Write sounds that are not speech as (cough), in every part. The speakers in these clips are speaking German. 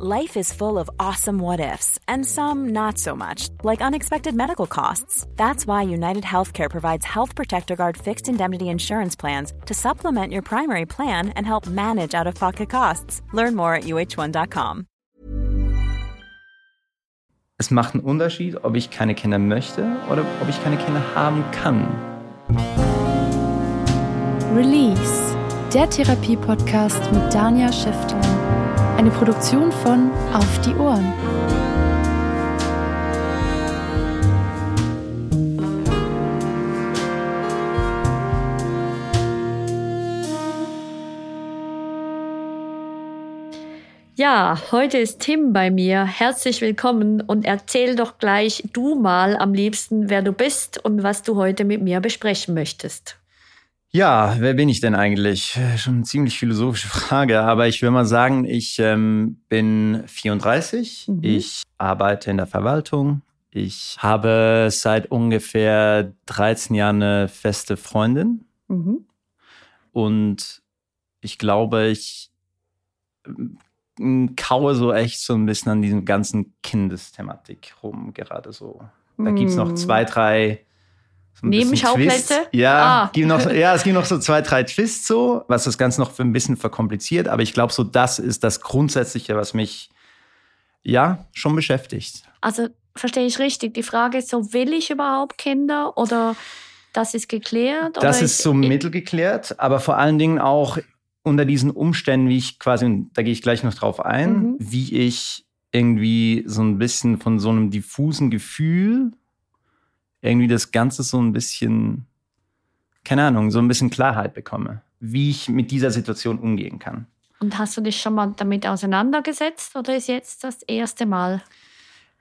Life is full of awesome what ifs, and some not so much, like unexpected medical costs. That's why United Healthcare provides Health Protector Guard fixed indemnity insurance plans to supplement your primary plan and help manage out of pocket costs. Learn more at uh1.com. Es macht einen Unterschied, ob ich keine Kinder möchte oder ob ich keine Kinder haben kann. Release, der Therapie-Podcast mit Dania Schäfter. Eine Produktion von Auf die Ohren. Ja, heute ist Tim bei mir. Herzlich willkommen und erzähl doch gleich du mal am liebsten, wer du bist und was du heute mit mir besprechen möchtest. Ja, wer bin ich denn eigentlich? Schon eine ziemlich philosophische Frage, aber ich will mal sagen, ich ähm, bin 34, mhm. ich arbeite in der Verwaltung, ich habe seit ungefähr 13 Jahren eine feste Freundin mhm. und ich glaube, ich ähm, kaue so echt so ein bisschen an diesem ganzen Kindesthematik rum, gerade so. Da gibt es noch mhm. zwei, drei so Nebenschauplätze? Ja, ah. gibt noch, ja, es gibt noch so zwei, drei Twists so, was das Ganze noch ein bisschen verkompliziert. Aber ich glaube, so das ist das Grundsätzliche, was mich ja schon beschäftigt. Also verstehe ich richtig. Die Frage ist so, will ich überhaupt Kinder oder das ist geklärt? Das ist so mittelgeklärt, aber vor allen Dingen auch unter diesen Umständen, wie ich quasi, da gehe ich gleich noch drauf ein, mhm. wie ich irgendwie so ein bisschen von so einem diffusen Gefühl irgendwie das Ganze so ein bisschen, keine Ahnung, so ein bisschen Klarheit bekomme, wie ich mit dieser Situation umgehen kann. Und hast du dich schon mal damit auseinandergesetzt oder ist jetzt das erste Mal?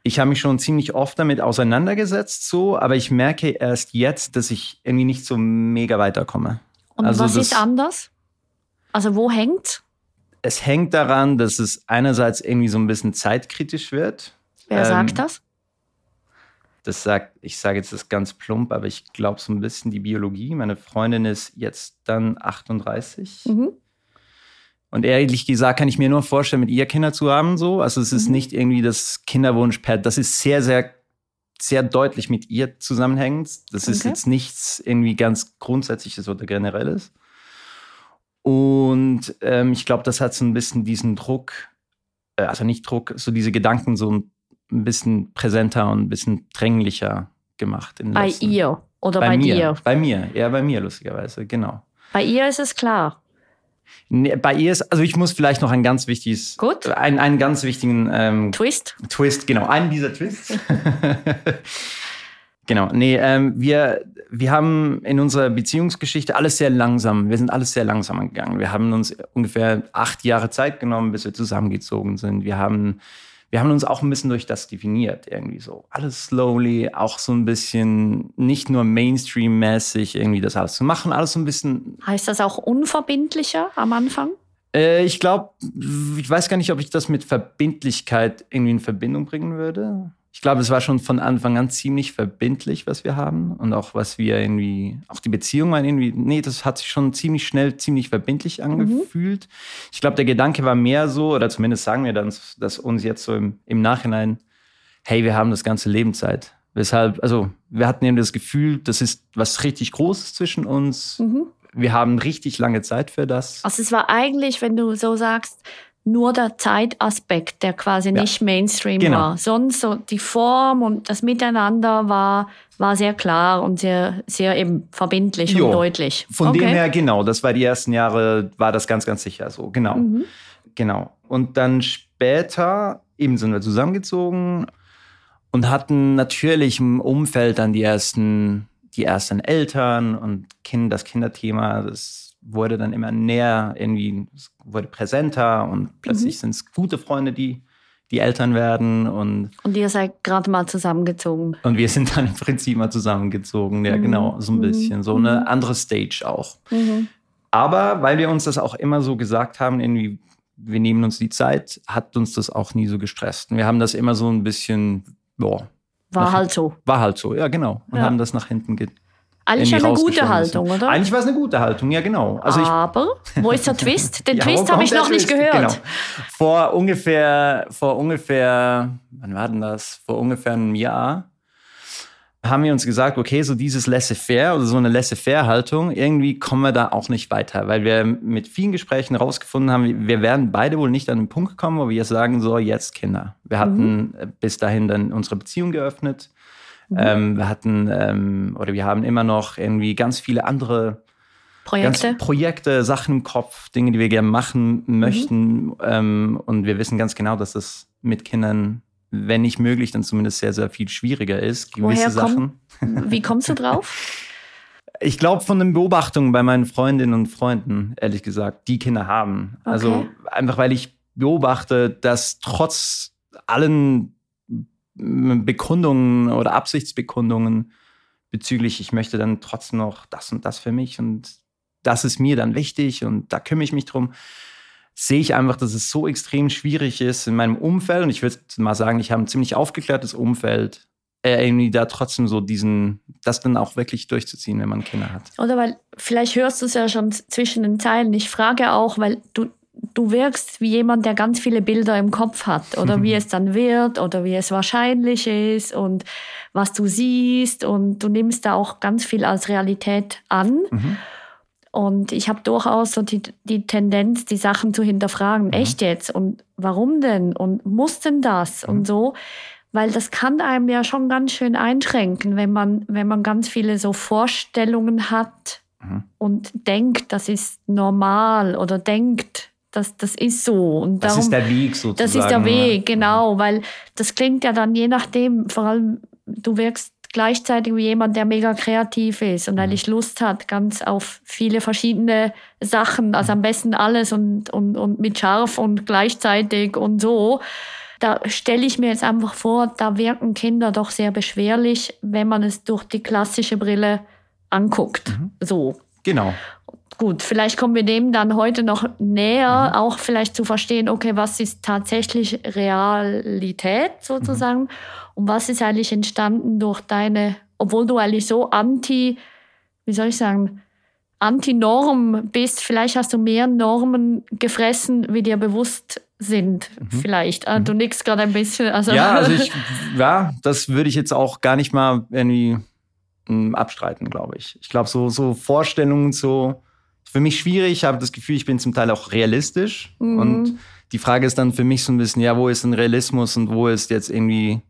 Ich habe mich schon ziemlich oft damit auseinandergesetzt, so, aber ich merke erst jetzt, dass ich irgendwie nicht so mega weiterkomme. Und also was ist anders? Also wo hängt? Es hängt daran, dass es einerseits irgendwie so ein bisschen zeitkritisch wird. Wer ähm, sagt das? Das sagt, ich sage jetzt das ganz plump, aber ich glaube so ein bisschen die Biologie. Meine Freundin ist jetzt dann 38. Mhm. Und ehrlich gesagt kann ich mir nur vorstellen, mit ihr Kinder zu haben, so. Also es ist mhm. nicht irgendwie das Kinderwunsch per, das ist sehr, sehr, sehr deutlich mit ihr zusammenhängend. Das okay. ist jetzt nichts irgendwie ganz Grundsätzliches oder Generelles. Und ähm, ich glaube, das hat so ein bisschen diesen Druck, äh, also nicht Druck, so diese Gedanken so ein ein bisschen präsenter und ein bisschen dringlicher gemacht. bei ihr oder bei, bei mir, dir? Bei mir, eher bei mir, lustigerweise, genau. Bei ihr ist es klar. Nee, bei ihr ist, also ich muss vielleicht noch ein ganz wichtiges, Gut. Einen, einen ganz wichtigen ähm, Twist. Twist, genau, einen dieser Twists. (laughs) genau, nee, ähm, wir, wir haben in unserer Beziehungsgeschichte alles sehr langsam, wir sind alles sehr langsam gegangen. Wir haben uns ungefähr acht Jahre Zeit genommen, bis wir zusammengezogen sind. Wir haben wir haben uns auch ein bisschen durch das definiert, irgendwie so. Alles slowly, auch so ein bisschen nicht nur Mainstream-mäßig irgendwie das alles zu machen, alles so ein bisschen. Heißt das auch unverbindlicher am Anfang? Äh, ich glaube, ich weiß gar nicht, ob ich das mit Verbindlichkeit irgendwie in Verbindung bringen würde ich glaube, es war schon von Anfang an ziemlich verbindlich, was wir haben. Und auch was wir irgendwie, auch die Beziehung war irgendwie, nee, das hat sich schon ziemlich schnell, ziemlich verbindlich mhm. angefühlt. Mhm. Ich glaube, der Gedanke war mehr so, oder zumindest sagen wir dann, dass uns jetzt so im, im Nachhinein, hey, wir haben das ganze Leben Zeit. Weshalb, also wir hatten eben das Gefühl, das ist was richtig Großes zwischen uns. Mhm. Wir haben richtig lange Zeit für das. Also es war eigentlich, wenn du so sagst, nur der Zeitaspekt, der quasi ja. nicht Mainstream genau. war. Sonst so die Form und das Miteinander war, war sehr klar und sehr, sehr eben verbindlich jo. und deutlich. Von okay. dem her, genau, das war die ersten Jahre, war das ganz, ganz sicher so. Genau. Mhm. Genau. Und dann später eben sind wir zusammengezogen und hatten natürlich im Umfeld dann die ersten, die ersten Eltern und kind, das Kinderthema, das wurde dann immer näher, irgendwie wurde präsenter und plötzlich mhm. sind es gute Freunde, die die Eltern werden und und ihr seid gerade mal zusammengezogen und wir sind dann im Prinzip mal zusammengezogen ja mhm. genau so ein bisschen so eine mhm. andere Stage auch mhm. aber weil wir uns das auch immer so gesagt haben irgendwie wir nehmen uns die Zeit hat uns das auch nie so gestresst wir haben das immer so ein bisschen boah, war halt so war halt so ja genau und ja. haben das nach hinten ge Eigentlich eine gute Haltung, oder? Eigentlich war es eine gute Haltung, ja genau. Also Aber, wo ist der (laughs) Twist? Den ja, Twist habe ich noch nicht gehört. Genau. Vor ungefähr, vor ungefähr, wann war denn das? Vor ungefähr einem Jahr haben wir uns gesagt, okay, so dieses Laissez-faire oder so eine Laissez-faire-Haltung, irgendwie kommen wir da auch nicht weiter, weil wir mit vielen Gesprächen rausgefunden haben, wir werden beide wohl nicht an den Punkt kommen, wo wir sagen, so jetzt Kinder. Wir hatten mhm. bis dahin dann unsere Beziehung geöffnet. Mhm. Ähm, wir hatten ähm, oder wir haben immer noch irgendwie ganz viele andere Projekte, Projekte Sachen im Kopf, Dinge, die wir gerne machen möchten. Mhm. Ähm, und wir wissen ganz genau, dass das mit Kindern wenn nicht möglich, dann zumindest sehr, sehr viel schwieriger ist. Gewisse Woher Sachen. Komm, (laughs) wie kommst du drauf? Ich glaube von den Beobachtungen bei meinen Freundinnen und Freunden, ehrlich gesagt, die Kinder haben. Also okay. Also einfach, weil ich beobachte, dass trotz allen Bekundungen oder Absichtsbekundungen bezüglich, ich möchte dann trotzdem noch das und das für mich und das ist mir dann wichtig und da kümmere ich mich drum sehe ich einfach, dass es so extrem schwierig ist in meinem Umfeld. Und ich würde mal sagen, ich habe ein ziemlich aufgeklärtes Umfeld, äh, irgendwie da trotzdem so diesen, das dann auch wirklich durchzuziehen, wenn man Kinder hat. Oder weil, vielleicht hörst du es ja schon zwischen den Zeilen. Ich frage auch, weil du, du wirkst wie jemand, der ganz viele Bilder im Kopf hat oder (laughs) wie es dann wird oder wie es wahrscheinlich ist und was du siehst und du nimmst da auch ganz viel als Realität an. Mhm. Und ich habe durchaus so die, die Tendenz, die Sachen zu hinterfragen. Mhm. Echt jetzt? Und warum denn? Und muss denn das? Mhm. Und so. Weil das kann einem ja schon ganz schön einschränken, wenn man, wenn man ganz viele so Vorstellungen hat mhm. und denkt, das ist normal oder denkt, das, das ist so. Und das ist der Weg sozusagen. Das ist der Weg, genau. Weil das klingt ja dann je nachdem, vor allem du wirkst gleichzeitig wie jemand, der mega kreativ ist und eigentlich mhm. Lust hat, ganz auf viele verschiedene Sachen, also am besten alles und, und, und mit scharf und gleichzeitig und so. Da stelle ich mir jetzt einfach vor, da wirken Kinder doch sehr beschwerlich, wenn man es durch die klassische Brille anguckt. Mhm. So. Genau. Gut, vielleicht kommen wir dem dann heute noch näher, mhm. auch vielleicht zu verstehen, okay, was ist tatsächlich Realität sozusagen mhm. und was ist eigentlich entstanden durch deine, obwohl du eigentlich so anti, wie soll ich sagen, anti-Norm bist, vielleicht hast du mehr Normen gefressen, wie dir bewusst sind, mhm. vielleicht. Ah, du mhm. nix gerade ein bisschen. Also ja, also ich, (laughs) ja, das würde ich jetzt auch gar nicht mal irgendwie hm, abstreiten, glaube ich. Ich glaube, so, so Vorstellungen, so für mich schwierig. Ich habe das Gefühl, ich bin zum Teil auch realistisch. Mhm. Und die Frage ist dann für mich so ein bisschen, ja, wo ist denn Realismus und wo ist jetzt irgendwie,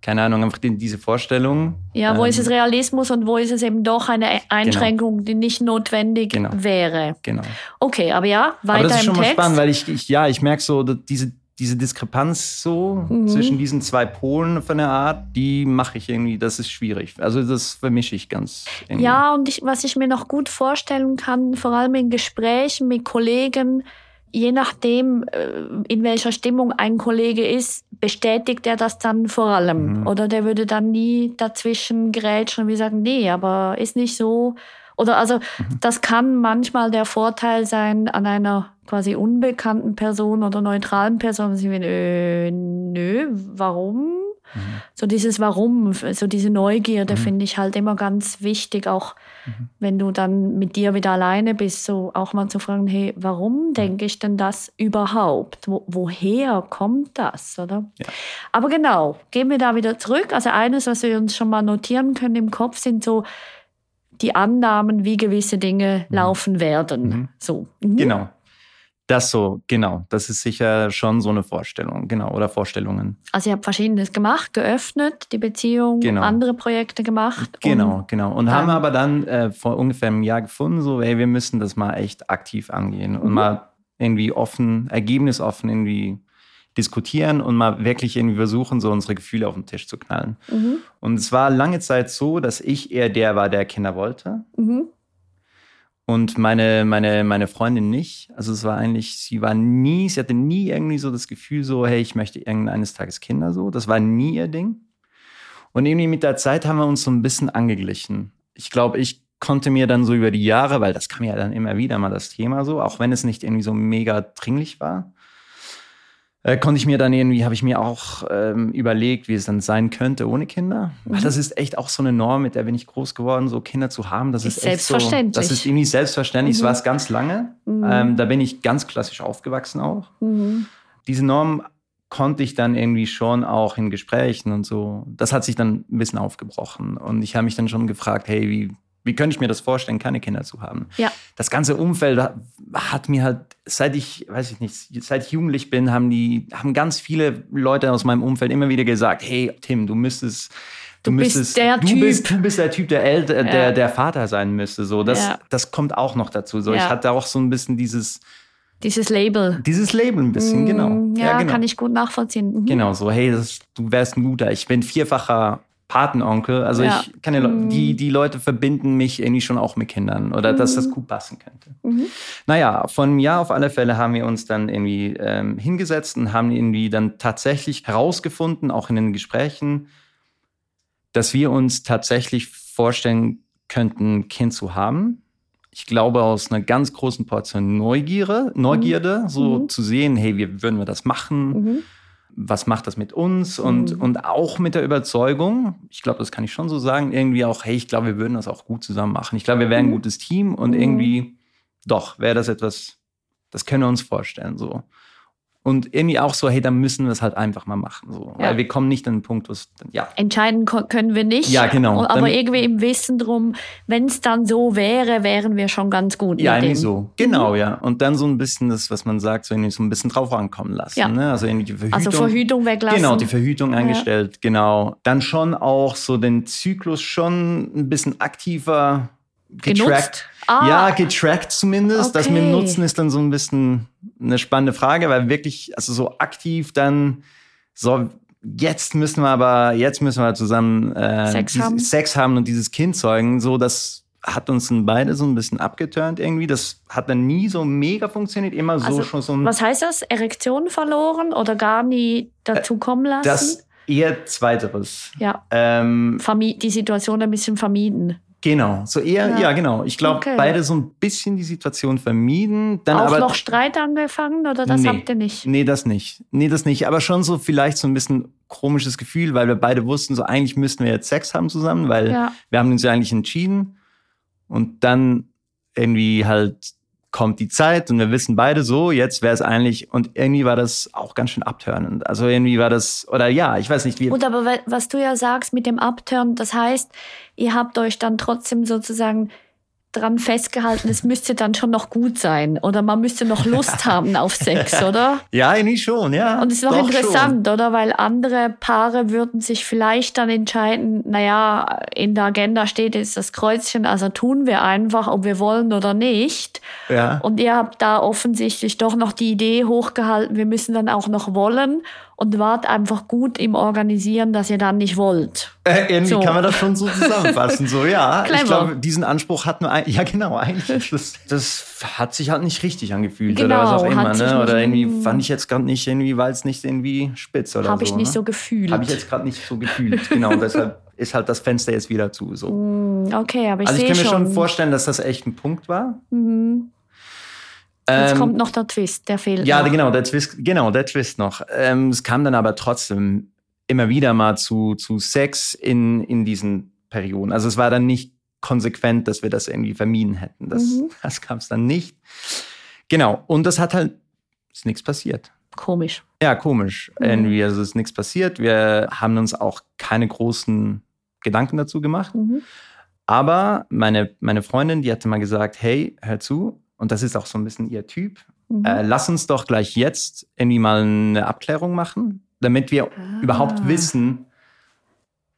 keine Ahnung, einfach diese Vorstellung. Ja, wo ähm, ist es Realismus und wo ist es eben doch eine genau. Einschränkung, genau. die nicht notwendig genau. wäre. Genau. Okay, aber ja, weiter aber das ist schon im mal spannend, weil ich, ich ja, ich merke so, diese diese Diskrepanz so mhm. zwischen diesen zwei Polen von der Art, die mache ich irgendwie, das ist schwierig. Also das vermische ich ganz. Irgendwie. Ja, und ich, was ich mir noch gut vorstellen kann, vor allem in Gesprächen mit Kollegen, je nachdem, äh, in welcher Stimmung ein Kollege ist, bestätigt er das dann vor allem. Mhm. Oder der würde dann nie dazwischen grätschen und wie sagen, nee, aber ist nicht so. Oder also, mhm. das kann manchmal der Vorteil sein an einer quasi unbekannten Person oder neutralen Person. Sie will, äh, nö, warum? Mhm. So dieses Warum, so diese Neugierde mhm. finde ich halt immer ganz wichtig, auch mhm. wenn du dann mit dir wieder alleine bist, so auch mal zu fragen, hey, warum mhm. denke ich denn das überhaupt? Wo, woher kommt das, oder? Ja. Aber genau, gehen wir da wieder zurück. Also eines, was wir uns schon mal notieren können im Kopf, sind so die Annahmen, wie gewisse Dinge mhm. laufen werden. Mhm. So. Mhm. Genau. Das so, genau. Das ist sicher schon so eine Vorstellung, genau, oder Vorstellungen. Also ihr habt Verschiedenes gemacht, geöffnet, die Beziehung, genau. andere Projekte gemacht. Genau, genau. Und haben aber dann äh, vor ungefähr einem Jahr gefunden, so, hey, wir müssen das mal echt aktiv angehen und mhm. mal irgendwie offen, ergebnisoffen irgendwie diskutieren und mal wirklich irgendwie versuchen, so unsere Gefühle auf den Tisch zu knallen. Mhm. Und es war lange Zeit so, dass ich eher der war, der Kinder wollte. Mhm. Und meine, meine, meine Freundin nicht. Also es war eigentlich, sie war nie, sie hatte nie irgendwie so das Gefühl so, hey, ich möchte irgendeines Tages Kinder so. Das war nie ihr Ding. Und irgendwie mit der Zeit haben wir uns so ein bisschen angeglichen. Ich glaube, ich konnte mir dann so über die Jahre, weil das kam ja dann immer wieder mal das Thema so, auch wenn es nicht irgendwie so mega dringlich war, äh, konnte ich mir dann irgendwie, habe ich mir auch ähm, überlegt, wie es dann sein könnte ohne Kinder. Mhm. Weil das ist echt auch so eine Norm, mit der bin ich groß geworden, so Kinder zu haben. Das ist, ist echt selbstverständlich. So, das ist irgendwie selbstverständlich. Mhm. Das war es ganz lange. Mhm. Ähm, da bin ich ganz klassisch aufgewachsen auch. Mhm. Diese Norm konnte ich dann irgendwie schon auch in Gesprächen und so, das hat sich dann ein bisschen aufgebrochen. Und ich habe mich dann schon gefragt, hey, wie, wie könnte ich mir das vorstellen, keine Kinder zu haben? Ja. Das ganze Umfeld hat mir halt, seit ich, weiß ich nicht, seit ich jugendlich bin, haben die, haben ganz viele Leute aus meinem Umfeld immer wieder gesagt, hey, Tim, du müsstest, Du, du müsstest, der du Typ. Bist, du bist der Typ, der, El ja. der, der Vater sein müsste. So, das, Ja. das kommt auch noch dazu. So, Ja. ich hatte auch so ein bisschen dieses, Dieses Label. dieses Label ein bisschen, genau. Mm, Ja, genau. kann ich gut nachvollziehen. Mhm. Genau, so, hey, das, du wärst ein guter. Ich bin vierfacher Patenonkel. Also Ja. ich kann ja, Mhm. die, die Leute verbinden mich irgendwie schon auch mit Kindern oder dass das gut passen könnte. Mhm. Naja, von einem Jahr auf alle Fälle haben wir uns dann irgendwie ähm, hingesetzt und haben irgendwie dann tatsächlich herausgefunden, auch in den Gesprächen, dass wir uns tatsächlich vorstellen könnten, ein Kind zu haben. Ich glaube, aus einer ganz großen Portion Neugierde, Neugierde, so Mhm. zu sehen, hey, wie würden wir das machen? Was macht das mit uns und, Mhm. und auch mit der Überzeugung, ich glaube, das kann ich schon so sagen, irgendwie auch, hey, ich glaube, wir würden das auch gut zusammen machen. Ich glaube, wir wären ein Mhm. gutes Team und Mhm. irgendwie, doch, wäre das etwas, das können wir uns vorstellen, so. Und irgendwie auch so, hey, dann müssen wir es halt einfach mal machen, so. Ja. Weil wir kommen nicht an den Punkt, wo es, dann- ja, Entscheiden können wir nicht. Ja, genau. Aber Dann- irgendwie im Wissen drum, wenn es dann so wäre, wären wir schon ganz gut. Ja, irgendwie dem. so. Genau, ja. Und dann so ein bisschen das, was man sagt, so irgendwie so ein bisschen drauf ankommen lassen. Ja. Ne? Also irgendwie die Verhütung. Also Verhütung weglassen. Genau, die Verhütung eingestellt, genau. Dann schon auch so den Zyklus schon ein bisschen aktiver getrackt. Ah. Ja, getrackt zumindest. Das mit dem Okay. Nutzen ist dann so ein bisschen eine spannende Frage, weil wirklich, also so aktiv dann so, jetzt müssen wir aber, jetzt müssen wir zusammen äh, Sex haben. Sex haben und dieses Kind zeugen, so das hat uns dann beide so ein bisschen abgeturnt irgendwie. Das hat dann nie so mega funktioniert, immer so Also, schon so ein Was heißt das? Erektion verloren oder gar nie dazu kommen lassen? Äh, das eher zweiteres. ja, Ähm, die Situation ein bisschen vermieden. Genau, so eher, Ja. ja, genau. Ich glaube, Okay. beide so ein bisschen die Situation vermieden. Dann Auch aber, noch Streit angefangen oder das Nee. habt ihr nicht? Nee, das nicht. Nee, das nicht. Aber schon so vielleicht so ein bisschen komisches Gefühl, weil wir beide wussten, so eigentlich müssten wir jetzt Sex haben zusammen, weil Ja. wir haben uns ja eigentlich entschieden. Und dann irgendwie halt kommt die Zeit und wir wissen beide so, jetzt wäre es eigentlich, und irgendwie war das auch ganz schön abtörnend. Also irgendwie war das, oder ja, ich weiß nicht, wie. Gut, aber wa- was du ja sagst mit dem Upturn, das heißt, ihr habt euch dann trotzdem sozusagen dran festgehalten, es müsste dann schon noch gut sein oder man müsste noch Lust (laughs) haben auf Sex, oder? Ja, irgendwie schon, ja. Und es ist noch interessant, oder? Weil andere Paare würden sich vielleicht dann entscheiden, naja, in der Agenda steht jetzt das Kreuzchen, also tun wir einfach, ob wir wollen oder nicht. Schon. Ja. Und ihr habt da offensichtlich doch noch die Idee hochgehalten, wir müssen dann auch noch wollen und wart einfach gut im Organisieren, dass ihr dann nicht wollt. Äh, irgendwie So. kann man das schon so zusammenfassen. So, ja. (laughs) Clever. Ich glaube, diesen Anspruch hatten wir, ein, ja genau, eigentlich. Das, (laughs) das hat sich halt nicht richtig angefühlt oder was Genau, auch hat immer. sich Ne? nicht- Oder irgendwie fand ich jetzt gerade nicht, irgendwie war es nicht irgendwie spitz oder Habe so. ich nicht ne? so gefühlt. Habe ich jetzt gerade nicht so gefühlt. Genau, (laughs) deshalb ist halt das Fenster jetzt wieder zu. So. Hm, Okay, aber ich also ich kann mir schon. schon vorstellen, dass das echt ein Punkt war. Mhm. Jetzt Ähm, kommt noch der Twist, der fehlt Ja, noch. genau, der Twist, genau, der Twist noch. Ähm, es kam dann aber trotzdem immer wieder mal zu, zu Sex in, in diesen Perioden. Also es war dann nicht konsequent, dass wir das irgendwie vermieden hätten. Das, Mhm. (laughs) das kam es dann nicht. Genau, und das hat halt, ist nichts passiert. Komisch. Ja, komisch. Mhm. Irgendwie, also ist nichts passiert. Wir haben uns auch keine großen Gedanken dazu gemacht. Mhm. Aber meine, meine Freundin, die hatte mal gesagt, hey, hör zu. Und das ist auch so ein bisschen ihr Typ. Mhm. Äh, lass uns doch gleich jetzt irgendwie mal eine Abklärung machen, damit wir Ah. überhaupt wissen,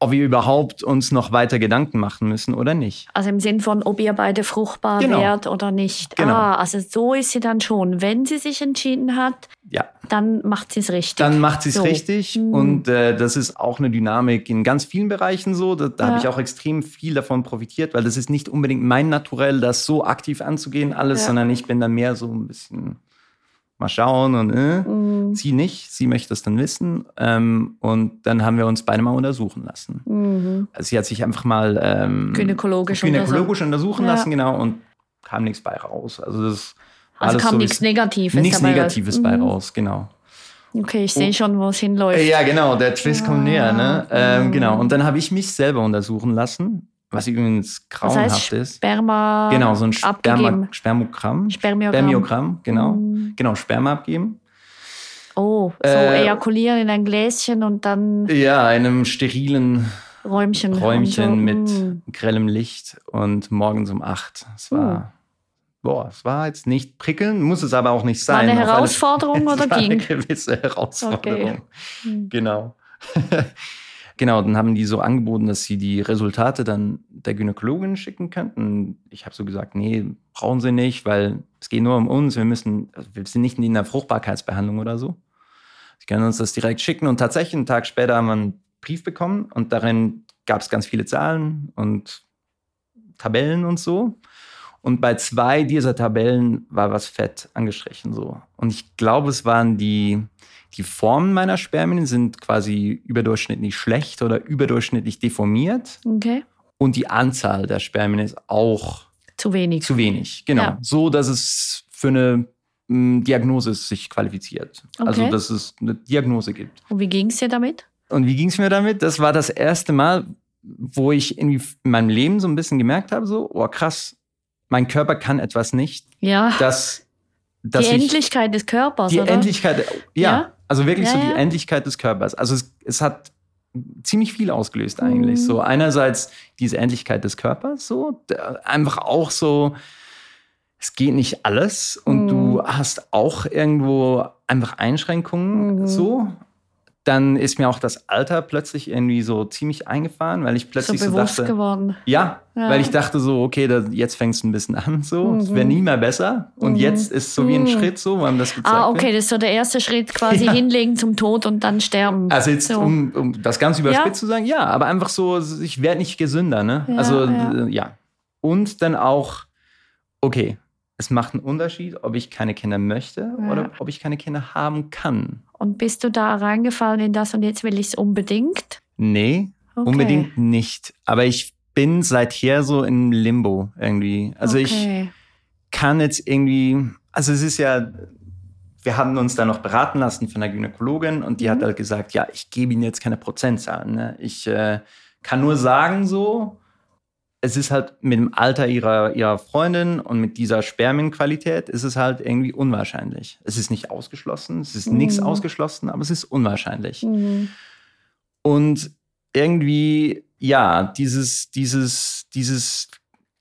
ob wir überhaupt uns noch weiter Gedanken machen müssen oder nicht. Also im Sinn von, ob ihr beide fruchtbar Genau. wärt oder nicht. Genau. Ah, also so ist sie dann schon. Wenn sie sich entschieden hat, Ja, dann macht sie es richtig. dann macht sie es So. richtig. Mhm. Und äh, das ist auch eine Dynamik in ganz vielen Bereichen so. Da, da habe Ja. ich auch extrem viel davon profitiert, weil das ist nicht unbedingt mein Naturell, das so aktiv anzugehen, alles, Ja. sondern ich bin dann mehr so ein bisschen mal schauen und äh. Mhm. Sie nicht, sie möchte es dann wissen. Ähm, und dann haben wir uns beide mal untersuchen lassen. Mhm. Also sie hat sich einfach mal ähm, Gynäkologisch gynäkologisch untersuchen Ja. lassen, genau, und kam nichts bei raus. Also das war Also kam so, nichts Negatives Nichts raus. Negatives bei Mhm. raus, genau. Okay, ich sehe oh. schon, wo es hinläuft. Ja, genau, der Twist ah. kommt näher. Ne? Ähm, genau, und dann habe ich mich selber untersuchen lassen, was übrigens grauenhaft das heißt, ist. Sperma Genau, so ein Sperma, Spermogramm. Spermiogramm. Spermiogramm, genau. Mhm. Genau, Sperma abgeben. Oh, so äh, ejakulieren in ein Gläschen und dann. Ja, einem sterilen Räumchen. Räumchen so. mit mm. grellem Licht und morgens um acht. Es war, mm. boah, es war jetzt nicht prickelnd, muss es aber auch nicht sein. (laughs) War eine Herausforderung alle, oder ging? Eine gewisse Herausforderung. Okay. Mm. Genau. (laughs) genau, dann haben die so angeboten, dass sie die Resultate dann der Gynäkologin schicken könnten. Ich habe so gesagt, nee, brauchen sie nicht, weil es geht nur um uns. Wir müssen, also wir sind nicht in der Fruchtbarkeitsbehandlung oder so. Sie können uns das direkt schicken und tatsächlich einen Tag später haben wir einen Brief bekommen und darin gab es ganz viele Zahlen und Tabellen und so. Und bei zwei dieser Tabellen war was fett angestrichen so. Und ich glaube, es waren die, die Formen meiner Spermien sind quasi überdurchschnittlich schlecht oder überdurchschnittlich deformiert. Okay. Und die Anzahl der Spermien ist auch zu wenig. Zu wenig, genau. Ja. So, dass es für eine m, Diagnose sich qualifiziert. Also, okay. Also, dass es eine Diagnose gibt. Und wie ging es dir damit? Und wie ging es mir damit? Das war das erste Mal, wo ich irgendwie in meinem Leben so ein bisschen gemerkt habe, so, oh krass, mein Körper kann etwas nicht. Ja. Das, die Endlichkeit ich, des Körpers, Die oder? Endlichkeit, ja, ja. Also wirklich ja, so die Endlichkeit des Körpers. Also es, es hat ziemlich viel ausgelöst eigentlich. Mhm. So einerseits diese Endlichkeit des Körpers, so einfach auch so, es geht nicht alles und mhm. du hast auch irgendwo einfach Einschränkungen mhm. so dann ist mir auch das Alter plötzlich irgendwie so ziemlich eingefahren, weil ich plötzlich so, bewusst so dachte, geworden. Ja, ja, weil ich dachte so, okay, da, jetzt fängt es ein bisschen an, so, mhm. es wäre nie mehr besser und mhm. jetzt ist so wie ein mhm. Schritt so, wo einem das gezeigt Ah, okay, wird. das ist so der erste Schritt, quasi (laughs) ja. hinlegen zum Tod und dann sterben. Also jetzt, so. um, um, das ganz überspitzt ja. zu sagen, ja, aber einfach so, ich werde nicht gesünder, ne? also ja. Und dann auch, okay, es macht einen Unterschied, ob ich keine Kinder möchte oder ob ich keine Kinder haben kann. Und bist du da reingefallen in das und jetzt will ich es unbedingt? Nee, okay. unbedingt nicht. Aber ich bin seither so im Limbo irgendwie. Also okay. ich kann jetzt irgendwie, also es ist ja, wir haben uns da noch beraten lassen von der Gynäkologin und die mhm. hat halt gesagt, ja, ich gebe Ihnen jetzt keine Prozentzahlen. Ne? Ich äh, kann nur sagen so, es ist halt mit dem Alter ihrer, ihrer Freundin und mit dieser Spermienqualität ist es halt irgendwie unwahrscheinlich. Es ist nicht ausgeschlossen, es ist mhm. nichts ausgeschlossen, aber es ist unwahrscheinlich. Mhm. Und irgendwie, ja, dieses, dieses, dieses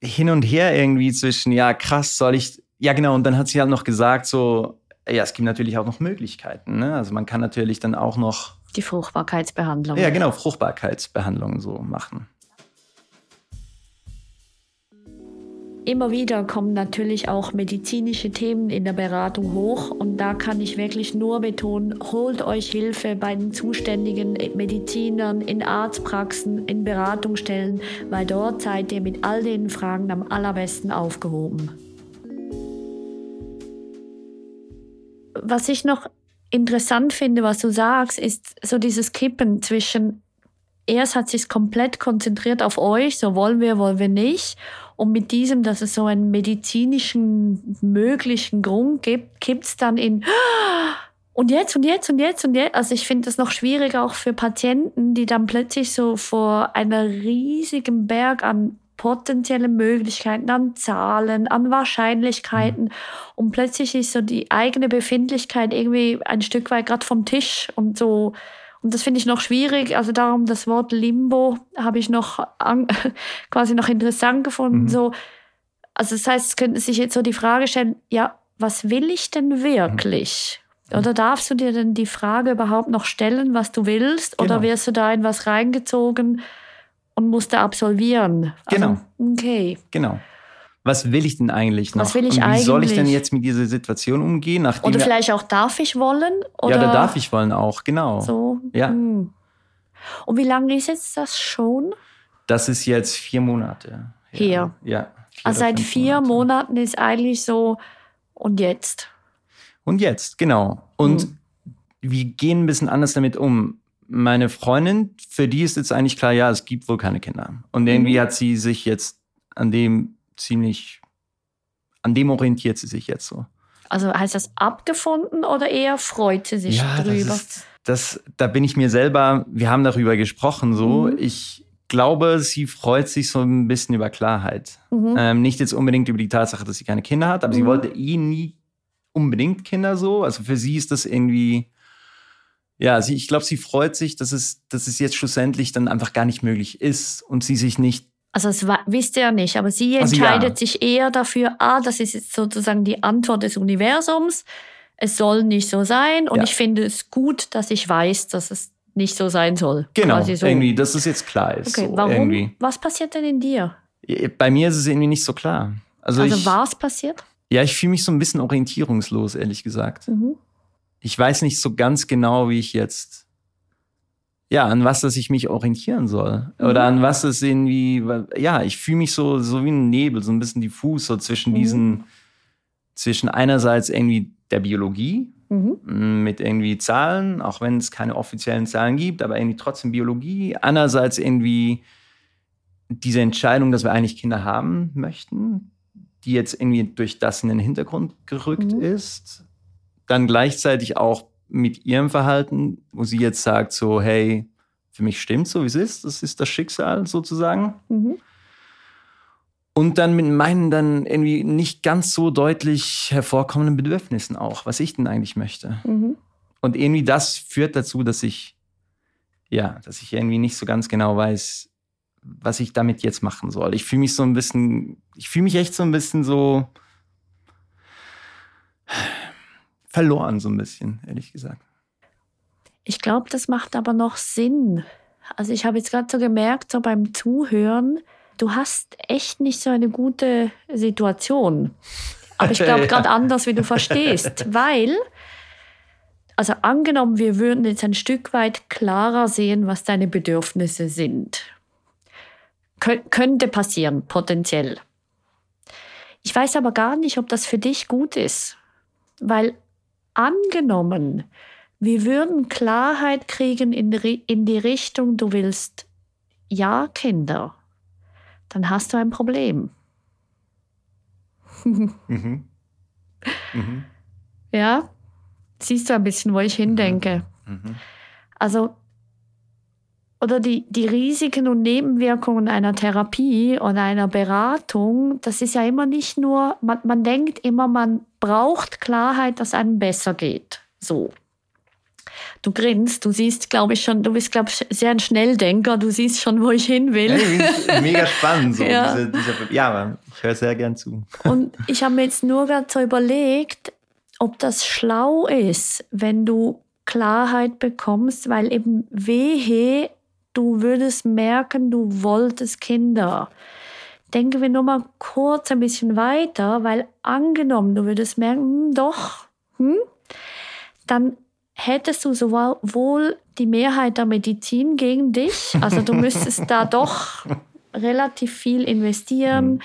Hin und Her irgendwie zwischen, ja, krass, soll ich, ja, genau, und dann hat sie halt noch gesagt, so, ja, es gibt natürlich auch noch Möglichkeiten. Ne? Also man kann natürlich dann auch noch. Die Fruchtbarkeitsbehandlung. Ja, genau, Fruchtbarkeitsbehandlung so machen. Immer wieder kommen natürlich auch medizinische Themen in der Beratung hoch und da kann ich wirklich nur betonen, holt euch Hilfe bei den zuständigen Medizinern, in Arztpraxen, in Beratungsstellen, weil dort seid ihr mit all den Fragen am allerbesten aufgehoben. Was ich noch interessant finde, was du sagst, ist so dieses Kippen zwischen erst hat sich komplett konzentriert auf euch, so wollen wir, wollen wir nicht. Und mit diesem, dass es so einen medizinischen möglichen Grund gibt, gibt es dann in (gasps) und jetzt und jetzt und jetzt und jetzt. Also ich finde das noch schwieriger auch für Patienten, die dann plötzlich so vor einer riesigen Berg an potenziellen Möglichkeiten, an Zahlen, an Wahrscheinlichkeiten. Mhm. Und plötzlich ist so die eigene Befindlichkeit irgendwie ein Stück weit gerade vom Tisch und so und das finde ich noch schwierig. Also darum das Wort Limbo habe ich noch an, (laughs) quasi noch interessant gefunden. Mhm. So, also das heißt, es könnte sich jetzt so die Frage stellen, ja, was will ich denn wirklich? Mhm. Oder darfst du dir denn die Frage überhaupt noch stellen, was du willst? Genau. Oder wirst du da in was reingezogen und musst da absolvieren? Also, genau. Okay. Genau was will ich denn eigentlich noch? Was will ich und wie eigentlich? soll ich denn jetzt mit dieser Situation umgehen? Oder vielleicht auch darf ich wollen? Oder ja, da darf ich wollen auch, genau. So. Ja. Hm. Und wie lange ist jetzt das schon? Das ist jetzt vier Monate. Hier. Ja. Also seit vier Monate. Monaten ist eigentlich so, und jetzt? Und jetzt, genau. Und hm. wir gehen ein bisschen anders damit um. Meine Freundin, für die ist jetzt eigentlich klar, ja, es gibt wohl keine Kinder. Und irgendwie mhm. hat sie sich jetzt an dem ziemlich, an dem orientiert sie sich jetzt so. Also heißt das abgefunden oder eher freut sie sich ja, drüber? Das, ist, das da bin ich mir selber, wir haben darüber gesprochen so. Mhm. Ich glaube, sie freut sich so ein bisschen über Klarheit. Mhm. Ähm, nicht jetzt unbedingt über die Tatsache, dass sie keine Kinder hat, aber mhm. sie wollte eh nie unbedingt Kinder so. Also für sie ist das irgendwie, ja, sie, ich glaube, sie freut sich, dass es, dass es jetzt schlussendlich dann einfach gar nicht möglich ist und sie sich nicht also das wisst ihr ja nicht, aber sie entscheidet also ja. sich eher dafür, ah, das ist jetzt sozusagen die Antwort des Universums. Es soll nicht so sein und ja. ich finde es gut, dass ich weiß, dass es nicht so sein soll. Genau, so. irgendwie, dass es jetzt klar ist. Okay, so, warum? Irgendwie. Was passiert denn in dir? Bei mir ist es irgendwie nicht so klar. Also, also was passiert? Ja, ich fühle mich so ein bisschen orientierungslos, ehrlich gesagt. Mhm. Ich weiß nicht so ganz genau, wie ich jetzt, ja, an was dass ich mich orientieren soll. Mhm. Oder an was es irgendwie, ja, ich fühle mich so, so wie ein Nebel, so ein bisschen diffus, so zwischen mhm. diesen, zwischen einerseits irgendwie der Biologie, mhm. mit irgendwie Zahlen, auch wenn es keine offiziellen Zahlen gibt, aber irgendwie trotzdem Biologie. Andererseits irgendwie diese Entscheidung, dass wir eigentlich Kinder haben möchten, die jetzt irgendwie durch das in den Hintergrund gerückt mhm. ist. Dann gleichzeitig auch mit ihrem Verhalten, wo sie jetzt sagt so, hey, für mich stimmt so, wie es ist, das ist das Schicksal sozusagen. Mhm. Und dann mit meinen dann irgendwie nicht ganz so deutlich hervorkommenden Bedürfnissen auch, was ich denn eigentlich möchte. Mhm. Und irgendwie das führt dazu, dass ich, ja, dass ich irgendwie nicht so ganz genau weiß, was ich damit jetzt machen soll. Ich fühle mich so ein bisschen, ich fühle mich echt so ein bisschen so verloren, so ein bisschen, ehrlich gesagt. Ich glaube, das macht aber noch Sinn. Also ich habe jetzt gerade so gemerkt, so beim Zuhören, du hast echt nicht so eine gute Situation. Aber ich glaube (laughs) gerade anders, wie du verstehst, (laughs) weil, also angenommen, wir würden jetzt ein Stück weit klarer sehen, was deine Bedürfnisse sind. Kön könnte passieren, potenziell. Ich weiß aber gar nicht, ob das für dich gut ist, weil angenommen, wir würden Klarheit kriegen in die, Richtung, du willst ja Kinder dann hast du ein Problem. (laughs) mhm. Mhm. Ja, siehst du ein bisschen, wo ich hindenke. Mhm. mhm. Also, oder die, die Risiken und Nebenwirkungen einer Therapie oder einer Beratung, das ist ja immer nicht nur, man, man denkt immer, man braucht Klarheit, dass einem besser geht. So. Du grinst, du siehst, glaube ich, schon, du bist, glaube ich, sehr ein Schnelldenker, du siehst schon, wo ich hin will. Ja, mega spannend, so (laughs) ja. Diese, diese, ja, ich höre sehr gern zu. Und ich habe mir jetzt nur gerade so überlegt, ob das schlau ist, wenn du Klarheit bekommst, weil eben wehe, du würdest merken, du wolltest Kinder. Denken wir nur mal kurz ein bisschen weiter, weil angenommen, du würdest merken, hm, doch, hm, dann hättest du sowohl die Mehrheit der Medizin gegen dich, also du müsstest da (laughs) doch relativ viel investieren. Mhm.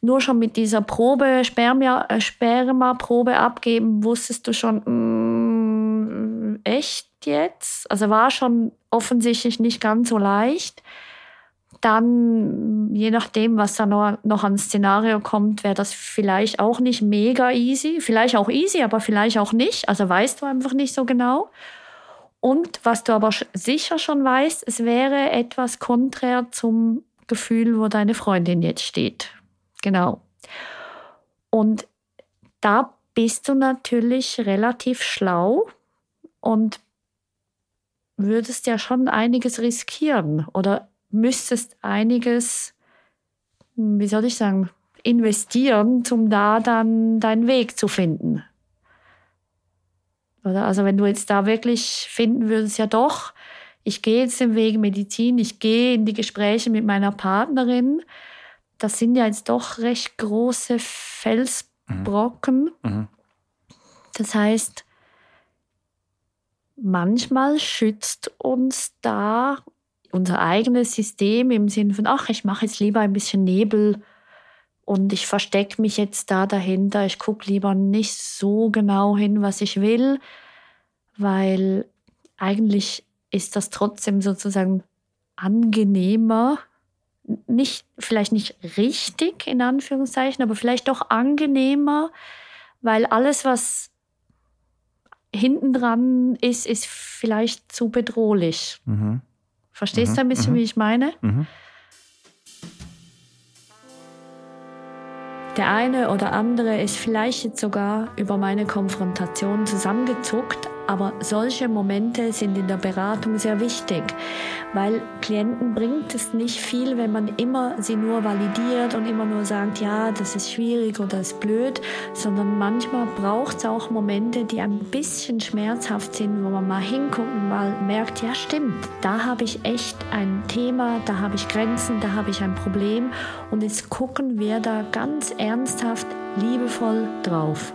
Nur schon mit dieser Probe, Spermia, äh, Sperma-Probe abgeben, wusstest du schon, mh, mm, echt jetzt? Also war schon offensichtlich nicht ganz so leicht dann, je nachdem, was da noch, noch an Szenario kommt, wäre das vielleicht auch nicht mega easy. Vielleicht auch easy, aber vielleicht auch nicht. Also weißt du einfach nicht so genau. Und was du aber sicher schon weißt, es wäre etwas konträr zum Gefühl, wo deine Freundin jetzt steht. Genau. Und da bist du natürlich relativ schlau und würdest ja schon einiges riskieren oder müsstest einiges, wie soll ich sagen, investieren, um da dann deinen Weg zu finden. Oder also wenn du jetzt da wirklich finden würdest, ja doch, ich gehe jetzt den Weg Medizin, ich gehe in die Gespräche mit meiner Partnerin, das sind ja jetzt doch recht große Felsbrocken. Mhm. Mhm. Das heißt, manchmal schützt uns da unser eigenes System im Sinne von, ach, ich mache jetzt lieber ein bisschen Nebel und ich verstecke mich jetzt da dahinter, ich gucke lieber nicht so genau hin, was ich will, weil eigentlich ist das trotzdem sozusagen angenehmer, nicht, vielleicht nicht richtig in Anführungszeichen, aber vielleicht doch angenehmer, weil alles, was hinten dran ist, ist vielleicht zu bedrohlich. Mhm. Verstehst mhm. du ein bisschen, mhm. wie ich meine? Mhm. Der eine oder andere ist vielleicht jetzt sogar über meine Konfrontation zusammengezuckt, aber solche Momente sind in der Beratung sehr wichtig, weil Klienten bringt es nicht viel, wenn man immer sie nur validiert und immer nur sagt, ja, das ist schwierig oder das ist blöd, sondern manchmal braucht es auch Momente, die ein bisschen schmerzhaft sind, wo man mal hinguckt und mal merkt, ja stimmt, da habe ich echt ein Thema, da habe ich Grenzen, da habe ich ein Problem und jetzt gucken wir da ganz ernsthaft, liebevoll drauf.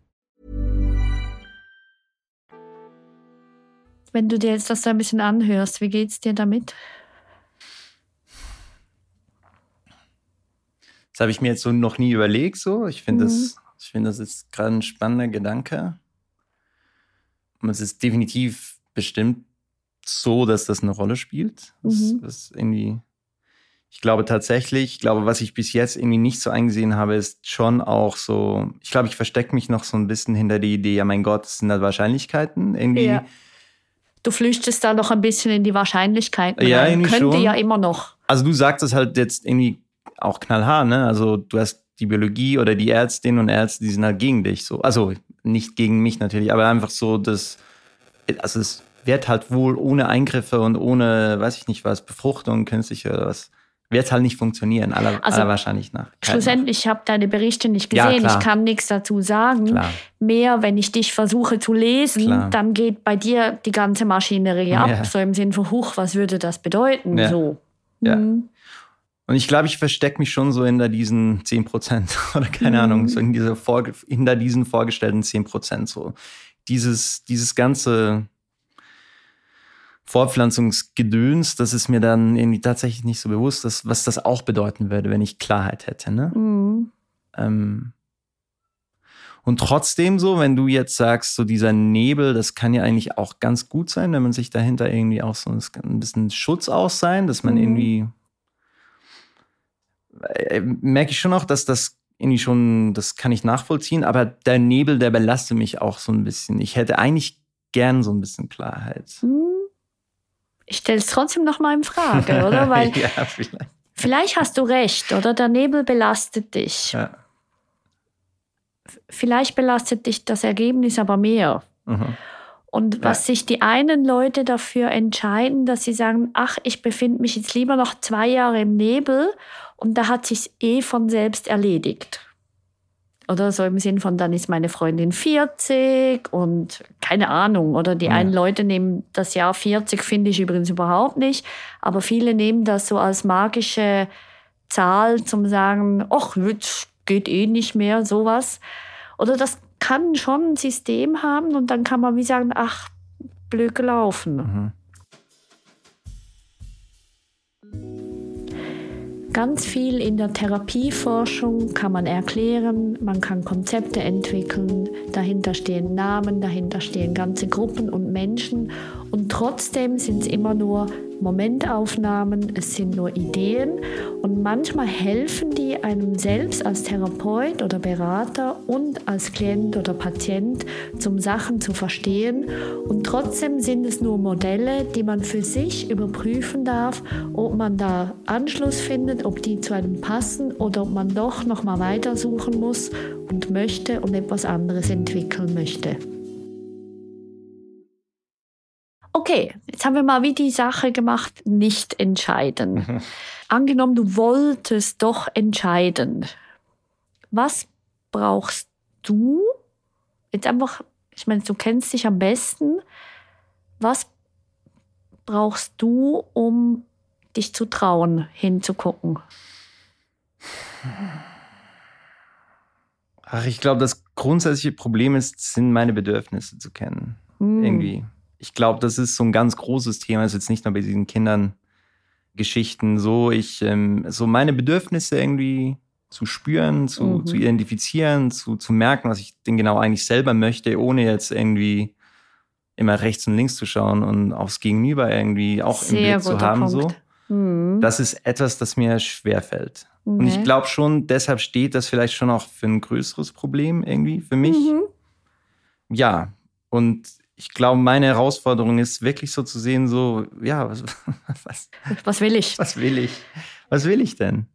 Wenn du dir jetzt das so ein bisschen anhörst, wie geht's dir damit? Das habe ich mir jetzt so noch nie überlegt. So, ich finde mhm. das, ich finde das ist gerade ein spannender Gedanke. Und es ist definitiv bestimmt so, dass das eine Rolle spielt. Das, mhm. das irgendwie, ich glaube tatsächlich, ich glaube, was ich bis jetzt irgendwie nicht so eingesehen habe, ist schon auch so, ich glaube, ich verstecke mich noch so ein bisschen hinter die Idee, ja mein Gott, das sind halt Wahrscheinlichkeiten. Irgendwie. Ja du flüchtest da noch ein bisschen in die Wahrscheinlichkeiten. Ja, rein. Könnte schon. ja immer noch. Also du sagst es halt jetzt irgendwie auch knallhart, ne? Also du hast die Biologie oder die Ärztinnen und Ärzte, die sind halt gegen dich so. Also nicht gegen mich natürlich, aber einfach so, dass also es wird halt wohl ohne Eingriffe und ohne, weiß ich nicht was, Befruchtung künstliche oder was, wird es halt nicht funktionieren, aller, also, aller wahrscheinlich nach. Schlussendlich, ich habe deine Berichte nicht gesehen, ja, ich kann nichts dazu sagen. Klar. Mehr, wenn ich dich versuche zu lesen, klar. dann geht bei dir die ganze Maschinerie ab, ja. so im Sinn von, huch, was würde das bedeuten? Ja. So. Ja. Mhm. Und ich glaube, ich verstecke mich schon so hinter diesen 10 Prozent (laughs) oder keine mhm. Ahnung, so in diese hinter diesen vorgestellten 10 Prozent. So dieses, dieses ganze Fortpflanzungsgedöns, das ist mir dann irgendwie tatsächlich nicht so bewusst, dass, was das auch bedeuten würde, wenn ich Klarheit hätte. Ne? Mhm. Ähm, und trotzdem so, wenn du jetzt sagst, so dieser Nebel, das kann ja eigentlich auch ganz gut sein, wenn man sich dahinter irgendwie auch so ein bisschen Schutz aus sein, dass man mhm. irgendwie äh, merke ich schon auch, dass das irgendwie schon, das kann ich nachvollziehen, aber der Nebel, der belastet mich auch so ein bisschen. Ich hätte eigentlich gern so ein bisschen Klarheit. Mhm ich stelle es trotzdem noch mal in Frage, oder? Weil (laughs) ja, vielleicht. vielleicht. hast du recht, oder? Der Nebel belastet dich. Ja. Vielleicht belastet dich das Ergebnis aber mehr. Mhm. Und was ja. sich die einen Leute dafür entscheiden, dass sie sagen, ach, ich befinde mich jetzt lieber noch zwei Jahre im Nebel und da hat sich eh von selbst erledigt. Oder so im Sinn von, dann ist meine Freundin 40 und keine Ahnung. Oder die ja. einen Leute nehmen das Jahr 40, finde ich übrigens überhaupt nicht. Aber viele nehmen das so als magische Zahl zum sagen, ach, geht eh nicht mehr, sowas. Oder das kann schon ein System haben und dann kann man wie sagen, ach, blöd gelaufen. Mhm. Ganz viel in der Therapieforschung kann man erklären, man kann Konzepte entwickeln, dahinter stehen Namen, dahinter stehen ganze Gruppen und Menschen und trotzdem sind es immer nur Momentaufnahmen, es sind nur Ideen und manchmal helfen die einem selbst als Therapeut oder Berater und als Klient oder Patient, zum Sachen zu verstehen und trotzdem sind es nur Modelle, die man für sich überprüfen darf, ob man da Anschluss findet, ob die zu einem passen oder ob man doch noch mal weitersuchen muss und möchte und etwas anderes entwickeln möchte. Okay, jetzt haben wir mal wie die Sache gemacht, nicht entscheiden. Mhm. Angenommen, du wolltest doch entscheiden. Was brauchst du? Jetzt einfach, ich meine, du kennst dich am besten. Was brauchst du, um dich zu trauen, hinzugucken? Ach, ich glaube, das grundsätzliche Problem ist, sind meine Bedürfnisse zu kennen. Mm. Irgendwie. Ich glaube, das ist so ein ganz großes Thema. Das ist jetzt nicht nur bei diesen Kindern Geschichten so. Ich, ähm, so meine Bedürfnisse irgendwie zu spüren, zu, mhm. zu identifizieren, zu, zu merken, was ich denn genau eigentlich selber möchte, ohne jetzt irgendwie immer rechts und links zu schauen und aufs Gegenüber irgendwie auch Sehr im Blick zu haben. So. Mhm. Das ist etwas, das mir schwerfällt. Okay. Und ich glaube schon, deshalb steht das vielleicht schon auch für ein größeres Problem irgendwie für mich. Mhm. Ja, und ich glaube, meine Herausforderung ist wirklich so zu sehen, so, ja, was, (laughs) was, was will ich? Was will ich? Was will ich denn?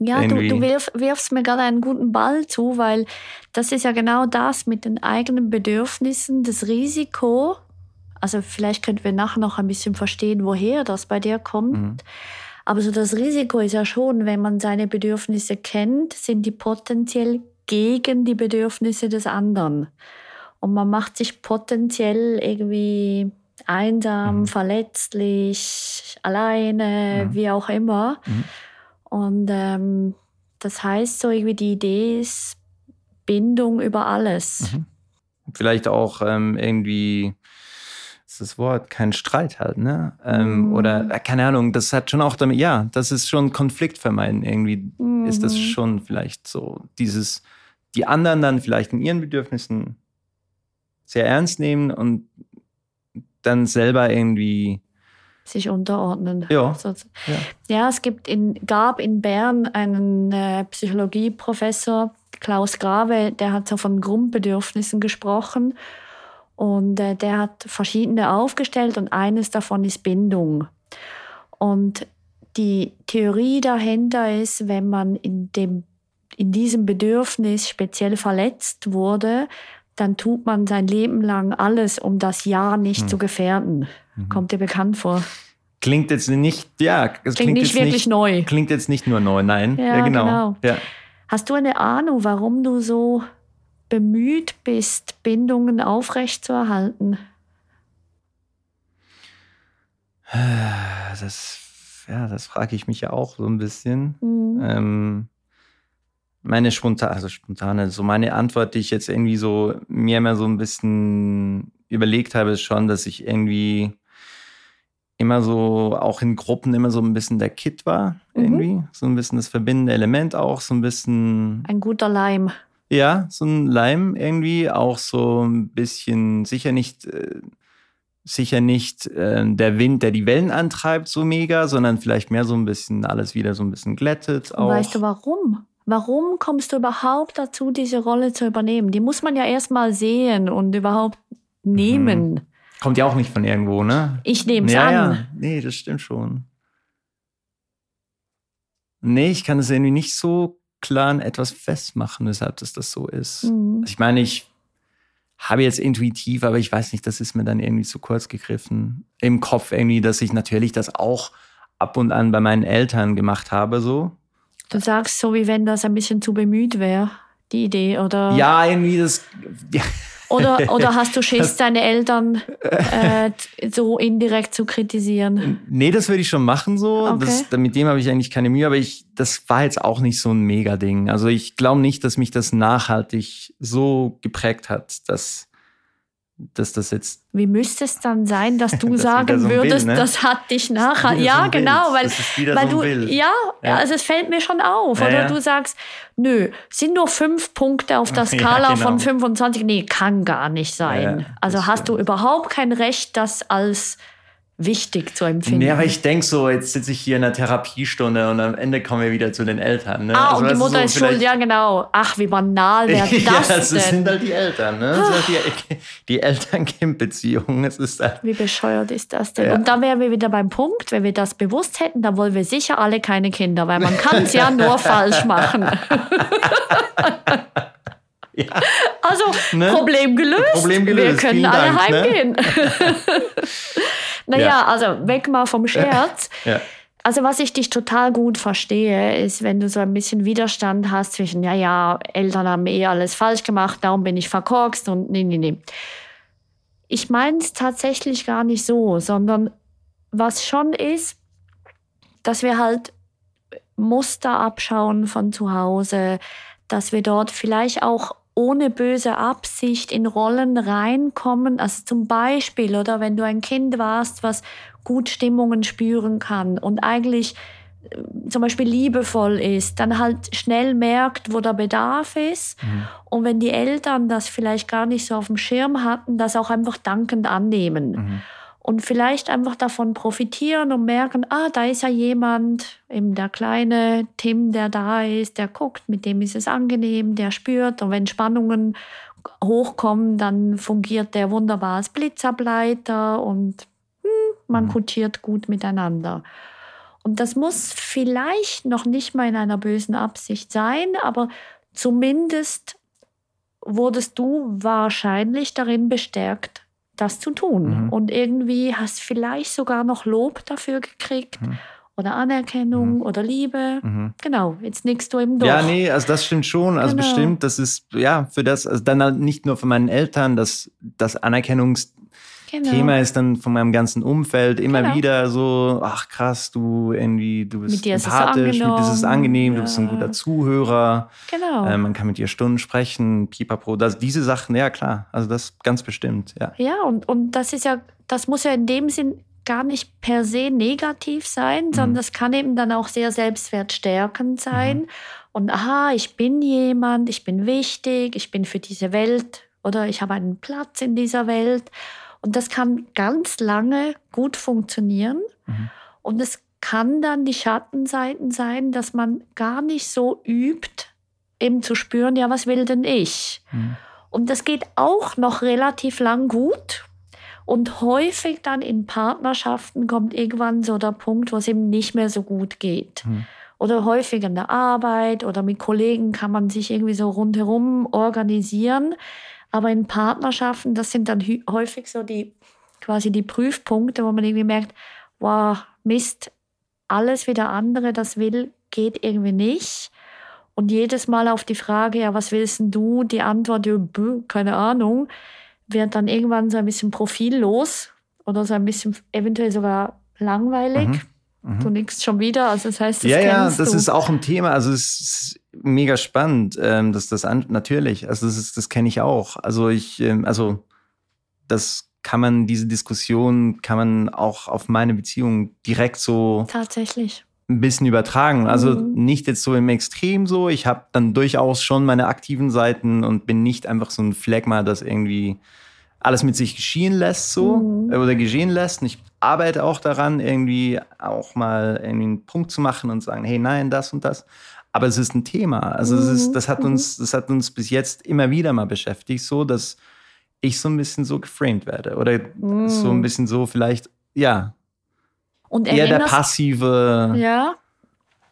Ja, du, du wirf, wirfst mir gerade einen guten Ball zu, weil das ist ja genau das mit den eigenen Bedürfnissen, das Risiko. Also vielleicht könnten wir nachher noch ein bisschen verstehen, woher das bei dir kommt. Mhm. Aber so das Risiko ist ja schon, wenn man seine Bedürfnisse kennt, sind die potenziell gegen die Bedürfnisse des anderen. Und man macht sich potenziell irgendwie einsam, mhm. verletzlich, alleine, mhm. wie auch immer. Mhm. Und ähm, das heißt so irgendwie, die Idee ist Bindung über alles. Mhm. Vielleicht auch ähm, irgendwie ist das Wort, kein Streit halt, ne? Ähm, mhm. Oder äh, keine Ahnung, das hat schon auch damit, ja, das ist schon Konflikt vermeiden. Irgendwie ist das mhm. schon vielleicht so, dieses, die anderen dann vielleicht in ihren Bedürfnissen sehr ernst nehmen und dann selber irgendwie sich unterordnen. Ja. ja. ja, es gibt in, gab in Bern einen äh, Psychologieprofessor, Klaus Grave, der hat so von Grundbedürfnissen gesprochen. Und äh, der hat verschiedene aufgestellt und eines davon ist Bindung. Und die Theorie dahinter ist, wenn man in, dem, in diesem Bedürfnis speziell verletzt wurde, dann tut man sein Leben lang alles, um das Ja nicht hm. zu gefährden. Mhm. Kommt dir bekannt vor? Klingt jetzt nicht, ja, es klingt, klingt nicht wirklich nicht, neu. Klingt jetzt nicht nur neu, nein. Ja, ja genau. genau. Ja. Hast du eine Ahnung, warum du so bemüht bist, Bindungen aufrechtzuerhalten? Das, ja, das frage ich mich ja auch so ein bisschen. Mhm. Ähm, meine spontane, also spontane, so meine Antwort, die ich jetzt irgendwie so mir immer so ein bisschen überlegt habe, ist schon, dass ich irgendwie immer so, auch in Gruppen immer so ein bisschen der Kit war, mhm. irgendwie. So ein bisschen das verbindende Element auch, so ein bisschen. Ein guter Leim. Ja, so ein Leim irgendwie, auch so ein bisschen, sicher nicht, äh, sicher nicht äh, der Wind, der die Wellen antreibt, so mega, sondern vielleicht mehr so ein bisschen alles wieder so ein bisschen glättet. Auch. Weißt du warum? Warum kommst du überhaupt dazu, diese Rolle zu übernehmen? Die muss man ja erstmal sehen und überhaupt nehmen. Mhm. Kommt ja auch nicht von irgendwo, ne? Ich nehme es ja, an. Ja. Nee, das stimmt schon. Nee, ich kann es irgendwie nicht so klar an etwas festmachen, weshalb das, das so ist. Mhm. Also ich meine, ich habe jetzt intuitiv, aber ich weiß nicht, das ist mir dann irgendwie zu kurz gegriffen. Im Kopf irgendwie, dass ich natürlich das auch ab und an bei meinen Eltern gemacht habe, so. Du sagst so, wie wenn das ein bisschen zu bemüht wäre, die Idee, oder? Ja, irgendwie das. (laughs) Ja. Oder, oder hast du Schiss, deine Eltern äh, so indirekt zu kritisieren? Nee, das würde ich schon machen so. Okay. Das, mit dem habe ich eigentlich keine Mühe, aber ich, das war jetzt auch nicht so ein Mega-Ding. Also ich glaube nicht, dass mich das nachhaltig so geprägt hat, dass dass das jetzt. Wie müsste es dann sein, dass du (laughs) das sagen so würdest, Bild, ne? das hat dich nachher. Ja, so genau, weil, weil so du. Ja, ja, also es fällt mir schon auf. Ja, oder ja. du sagst, nö, sind nur fünf Punkte auf der (laughs) Skala genau. von 25. Nee, kann gar nicht sein. also hast du überhaupt kein Recht, das als wichtig zu empfinden. Ja, aber ich denke so, jetzt sitze ich hier in einer Therapiestunde und am Ende kommen wir wieder zu den Eltern. Ne? Ah, also, und die Mutter so ist schuld, ja genau. Ach, wie banal (laughs) wäre das ja, das denn? sind halt die Eltern, ne? Das halt die, die Eltern-Kind-Beziehung. halt wie bescheuert ist das denn? Ja. Und da wären wir wieder beim Punkt, wenn wir das bewusst hätten, dann wollen wir sicher alle keine Kinder, weil man kann es ja nur (laughs) falsch machen. Ja. Also, ne? Problem, gelöst. Problem gelöst. Wir können Vielen alle Dank, ne? heimgehen. Ne? (laughs) Naja, ja. also weg mal vom Scherz. Ja. Also was ich dich total gut verstehe, ist, wenn du so ein bisschen Widerstand hast zwischen, ja, ja, Eltern haben eh alles falsch gemacht, darum bin ich verkorkst und nee, nee, nee. Ich meine es tatsächlich gar nicht so, sondern was schon ist, dass wir halt Muster abschauen von zu Hause, dass wir dort vielleicht auch ohne böse Absicht in Rollen reinkommen. Also zum Beispiel, oder wenn du ein Kind warst, was gut Stimmungen spüren kann und eigentlich äh, zum Beispiel liebevoll ist, dann halt schnell merkt, wo der Bedarf ist. Mhm. Und wenn die Eltern das vielleicht gar nicht so auf dem Schirm hatten, das auch einfach dankend annehmen. Mhm und vielleicht einfach davon profitieren und merken, ah, da ist ja jemand, eben der kleine Tim, der da ist, der guckt, mit dem ist es angenehm, der spürt und wenn Spannungen hochkommen, dann fungiert der wunderbar als Blitzableiter und hm, man mhm. kutschiert gut miteinander. Und das muss vielleicht noch nicht mal in einer bösen Absicht sein, aber zumindest wurdest du wahrscheinlich darin bestärkt, das zu tun. Mhm. Und irgendwie hast vielleicht sogar noch Lob dafür gekriegt. Mhm. Oder Anerkennung mhm. oder Liebe. Mhm. Genau, jetzt nickst du eben durch. Ja, nee, also das stimmt schon. Also genau. bestimmt, das ist, ja, für das, also dann halt nicht nur von meinen Eltern, das, das Anerkennungs, Genau. Thema ist dann von meinem ganzen Umfeld immer genau. wieder so, ach krass, du irgendwie, du bist mit sympathisch, mit dir ist es angenehm, ja. du bist ein guter Zuhörer. Genau. Äh, man kann mit dir Stunden sprechen, pipapo. Das, diese Sachen, ja klar, also das ganz bestimmt, ja. Ja, und, und das ist ja, das muss ja in dem Sinn gar nicht per se negativ sein, mhm. sondern das kann eben dann auch sehr selbstwertstärkend sein. Mhm. Und aha, ich bin jemand, ich bin wichtig, ich bin für diese Welt oder ich habe einen Platz in dieser Welt. Und das kann ganz lange gut funktionieren. Mhm. Und es kann dann die Schattenseiten sein, dass man gar nicht so übt, eben zu spüren, ja, was will denn ich? Mhm. Und das geht auch noch relativ lang gut. Und häufig dann in Partnerschaften kommt irgendwann so der Punkt, wo es eben nicht mehr so gut geht. Mhm. Oder häufig in der Arbeit oder mit Kollegen kann man sich irgendwie so rundherum organisieren. Aber in Partnerschaften, das sind dann häufig so die quasi die Prüfpunkte, wo man irgendwie merkt, wow, Mist, alles wie der andere das will, geht irgendwie nicht. Und jedes Mal auf die Frage, ja, was willst denn du? Die Antwort, ja, keine Ahnung, wird dann irgendwann so ein bisschen profillos oder so ein bisschen eventuell sogar langweilig. Mhm. Mhm. Du nickst schon wieder, also das heißt, das Ja, ja, das du. ist auch ein Thema. Also es ist mega spannend, ähm, dass das an, natürlich, also das, ist, das kenne ich auch. Also ich, ähm, also das kann man, diese Diskussion kann man auch auf meine Beziehung direkt so tatsächlich ein bisschen übertragen. Also mhm. nicht jetzt so im Extrem so. Ich habe dann durchaus schon meine aktiven Seiten und bin nicht einfach so ein Phlegma, das irgendwie alles mit sich geschehen lässt so mhm. oder geschehen lässt. Und ich arbeite auch daran, irgendwie auch mal irgendwie einen Punkt zu machen und sagen, hey, nein, das und das. Aber es ist ein Thema. Also mhm. es ist, das hat uns, das hat uns bis jetzt immer wieder mal beschäftigt, so dass ich so ein bisschen so geframed werde oder mhm. so ein bisschen so vielleicht, ja. Und eher der passive. Ja.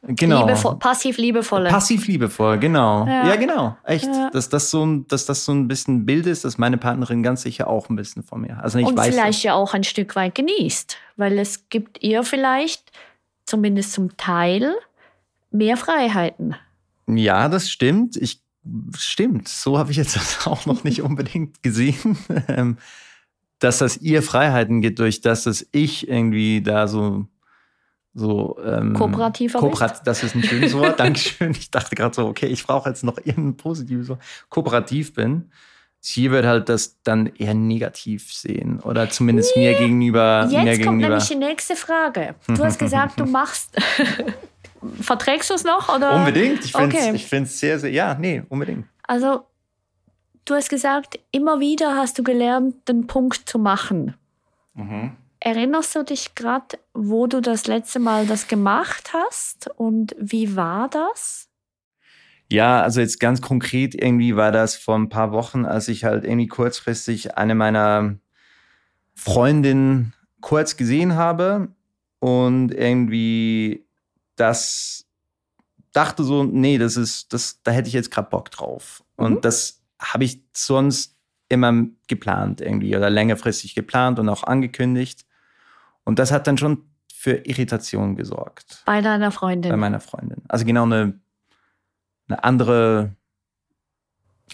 Genau. Liebevoll, passiv liebevolle. Passiv liebevoll, genau. Ja, ja genau. Echt. Ja. Dass, das so ein, dass das so ein bisschen ein Bild ist, dass meine Partnerin ganz sicher auch ein bisschen von mir. Also ich Und weiß vielleicht ja auch ein Stück weit genießt. Weil es gibt ihr vielleicht, zumindest zum Teil, mehr Freiheiten. Ja, das stimmt. Ich stimmt. So habe ich jetzt (laughs) auch noch nicht unbedingt gesehen. (laughs) Ähm, dass das ihr Freiheiten gibt, durch das, dass ich irgendwie da so so ähm, kooperativer kooperat Das ist ein schönes Wort. (laughs) Dankeschön. Ich dachte gerade so, okay, ich brauche jetzt noch irgendein positives Wort. Kooperativ bin. Sie wird halt das dann eher negativ sehen oder zumindest nee. mir gegenüber. Jetzt mir kommt gegenüber. nämlich die nächste Frage. Du hast gesagt, du machst. Verträgst du es noch? Oder? Unbedingt. Ich finde es okay. sehr, sehr. Ja, nee, unbedingt. Also, du hast gesagt, immer wieder hast du gelernt, den Punkt zu machen. Mhm. Erinnerst du dich gerade, wo du das letzte Mal das gemacht hast und wie war das? Ja, also jetzt ganz konkret irgendwie war das vor ein paar Wochen, als ich halt irgendwie kurzfristig eine meiner Freundinnen kurz gesehen habe und irgendwie das dachte so, nee, das ist, das, da hätte ich jetzt gerade Bock drauf. Und mhm. das habe ich sonst immer geplant irgendwie oder längerfristig geplant und auch angekündigt. Und das hat dann schon für Irritation gesorgt. Bei deiner Freundin? Bei meiner Freundin. Also genau eine, eine andere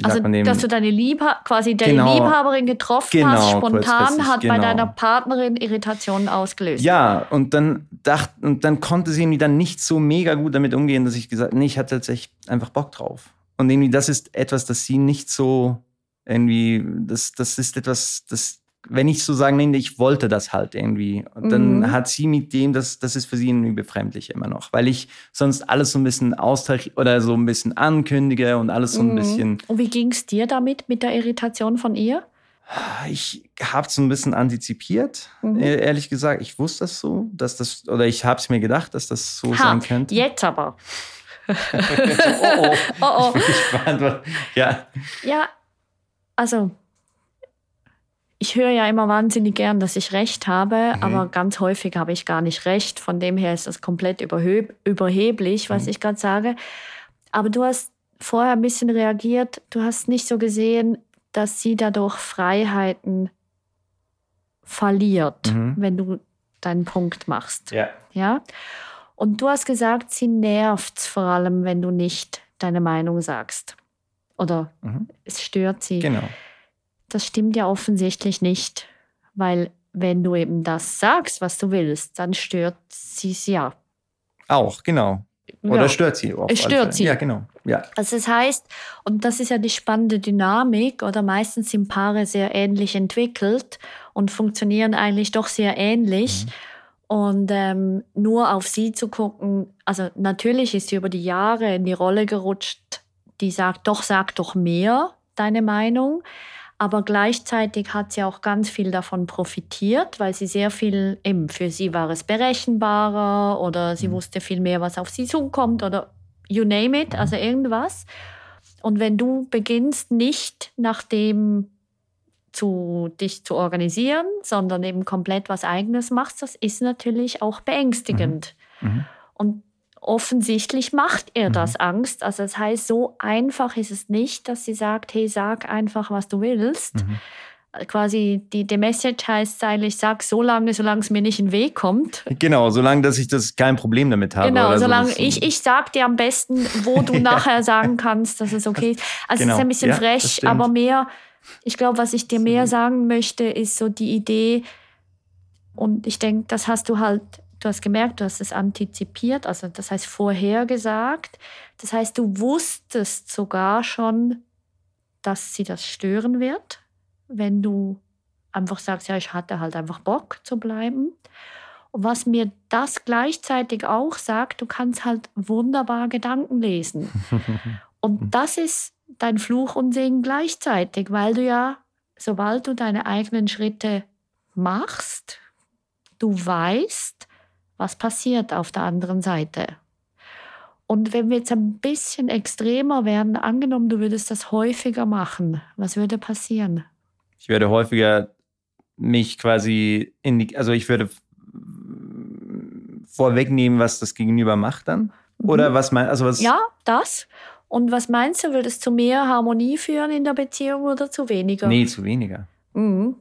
also, dem, dass du deine Liebha quasi deine genau, Liebhaberin getroffen genau, hast, spontan hat genau. bei deiner Partnerin Irritationen ausgelöst. Ja, und dann dachte, und dann konnte sie irgendwie dann nicht so mega gut damit umgehen, dass ich gesagt, nee, ich hatte tatsächlich einfach Bock drauf. Und irgendwie, das ist etwas, das sie nicht so irgendwie, das, das ist etwas, das wenn ich so sagen, nee, ich wollte das halt irgendwie, dann mhm. hat sie mit dem, das, das ist für sie irgendwie befremdlich immer noch, weil ich sonst alles so ein bisschen austausch oder so ein bisschen ankündige und alles so ein mhm. bisschen. Und wie ging es dir damit, mit der Irritation von ihr? Ich habe es ein bisschen antizipiert, mhm. E-, ehrlich gesagt. Ich wusste das so, dass das, oder ich habe es mir gedacht, dass das so ha, sein könnte. Jetzt aber. oh, (laughs) oh. (laughs) oh, oh. Ich bin gespannt. Ja. Ja, also ich höre ja immer wahnsinnig gern, dass ich recht habe, mhm. aber ganz häufig habe ich gar nicht recht. Von dem her ist das komplett überheblich, was mhm. ich gerade sage. Aber du hast vorher ein bisschen reagiert. Du hast nicht so gesehen, dass sie dadurch Freiheiten verliert, mhm. wenn du deinen Punkt machst. Ja. ja. Und du hast gesagt, sie nervt vor allem, wenn du nicht deine Meinung sagst. Oder mhm. es stört sie. Genau das stimmt ja offensichtlich nicht, weil wenn du eben das sagst, was du willst, dann stört sie es ja. Auch, genau. Oder ja. stört sie auch. Es stört sie. Ja, genau. Ja. Also das heißt, und das ist ja die spannende Dynamik, oder meistens sind Paare sehr ähnlich entwickelt und funktionieren eigentlich doch sehr ähnlich. Mhm. Und ähm, nur auf sie zu gucken, also natürlich ist sie über die Jahre in die Rolle gerutscht, die sagt, doch, sag doch mehr deine Meinung. Aber gleichzeitig hat sie auch ganz viel davon profitiert, weil sie sehr viel, eben für sie war es berechenbarer oder sie mhm. wusste viel mehr, was auf sie zukommt oder you name it, also mhm. irgendwas. Und wenn du beginnst, nicht nach dem zu dich zu organisieren, sondern eben komplett was Eigenes machst, das ist natürlich auch beängstigend. Mhm. Mhm. Und offensichtlich macht ihr mhm. das Angst. Also das heißt, so einfach ist es nicht, dass sie sagt, hey, sag einfach, was du willst. Mhm. Quasi die, die Message heißt eigentlich, sag so lange, solange es mir nicht in den Weg kommt. Genau, solange, dass ich das kein Problem damit habe. Genau, solange so. ich, ich sag dir am besten, wo du (laughs) nachher sagen kannst, dass es okay ist. Also genau. es ist ein bisschen ja, frech, aber mehr, ich glaube, was ich dir mehr sagen möchte, ist so die Idee, und ich denke, das hast du halt Du hast gemerkt, du hast es antizipiert, also das heißt vorhergesagt. Das heißt, du wusstest sogar schon, dass sie das stören wird, wenn du einfach sagst, ja, ich hatte halt einfach Bock zu bleiben. Und was mir das gleichzeitig auch sagt, du kannst halt wunderbar Gedanken lesen. (laughs) Und das ist dein Fluch und Segen gleichzeitig, weil du ja, sobald du deine eigenen Schritte machst, du weißt, was passiert auf der anderen Seite. Und wenn wir jetzt ein bisschen extremer werden, angenommen, du würdest das häufiger machen, was würde passieren? Ich würde häufiger mich quasi in die, also ich würde vorwegnehmen, was das Gegenüber macht dann? Oder mhm. was mein, also was? Ja, das. Und was meinst du, würde es zu mehr Harmonie führen in der Beziehung oder zu weniger? Nee, zu weniger. Mhm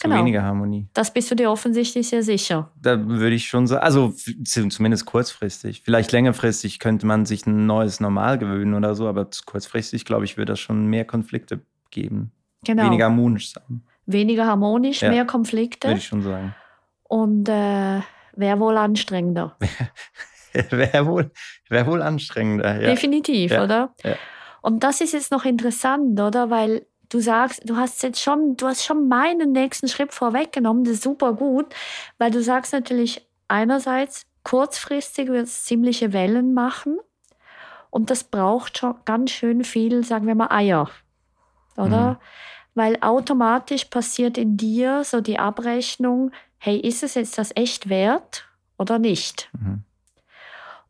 zu genau. weniger Harmonie. Das bist du dir offensichtlich sehr sicher. Da würde ich schon sagen, also zumindest kurzfristig. Vielleicht längerfristig könnte man sich ein neues Normal gewöhnen oder so, aber kurzfristig, glaube ich, würde das schon mehr Konflikte geben. Genau. Weniger harmonisch sein. Weniger harmonisch, ja, mehr Konflikte. Würde ich schon sagen. Und äh, wäre wohl anstrengender. (laughs) wäre wohl, wär wohl anstrengender, ja. Definitiv, ja. oder? Ja. Und das ist jetzt noch interessant, oder? Weil du sagst, du hast jetzt schon, du hast schon meinen nächsten Schritt vorweggenommen, das ist super gut, weil du sagst natürlich einerseits, kurzfristig wird es ziemliche Wellen machen und das braucht schon ganz schön viel, sagen wir mal, Eier, oder? Mhm. Weil automatisch passiert in dir so die Abrechnung, hey, ist es jetzt das echt wert oder nicht? Mhm.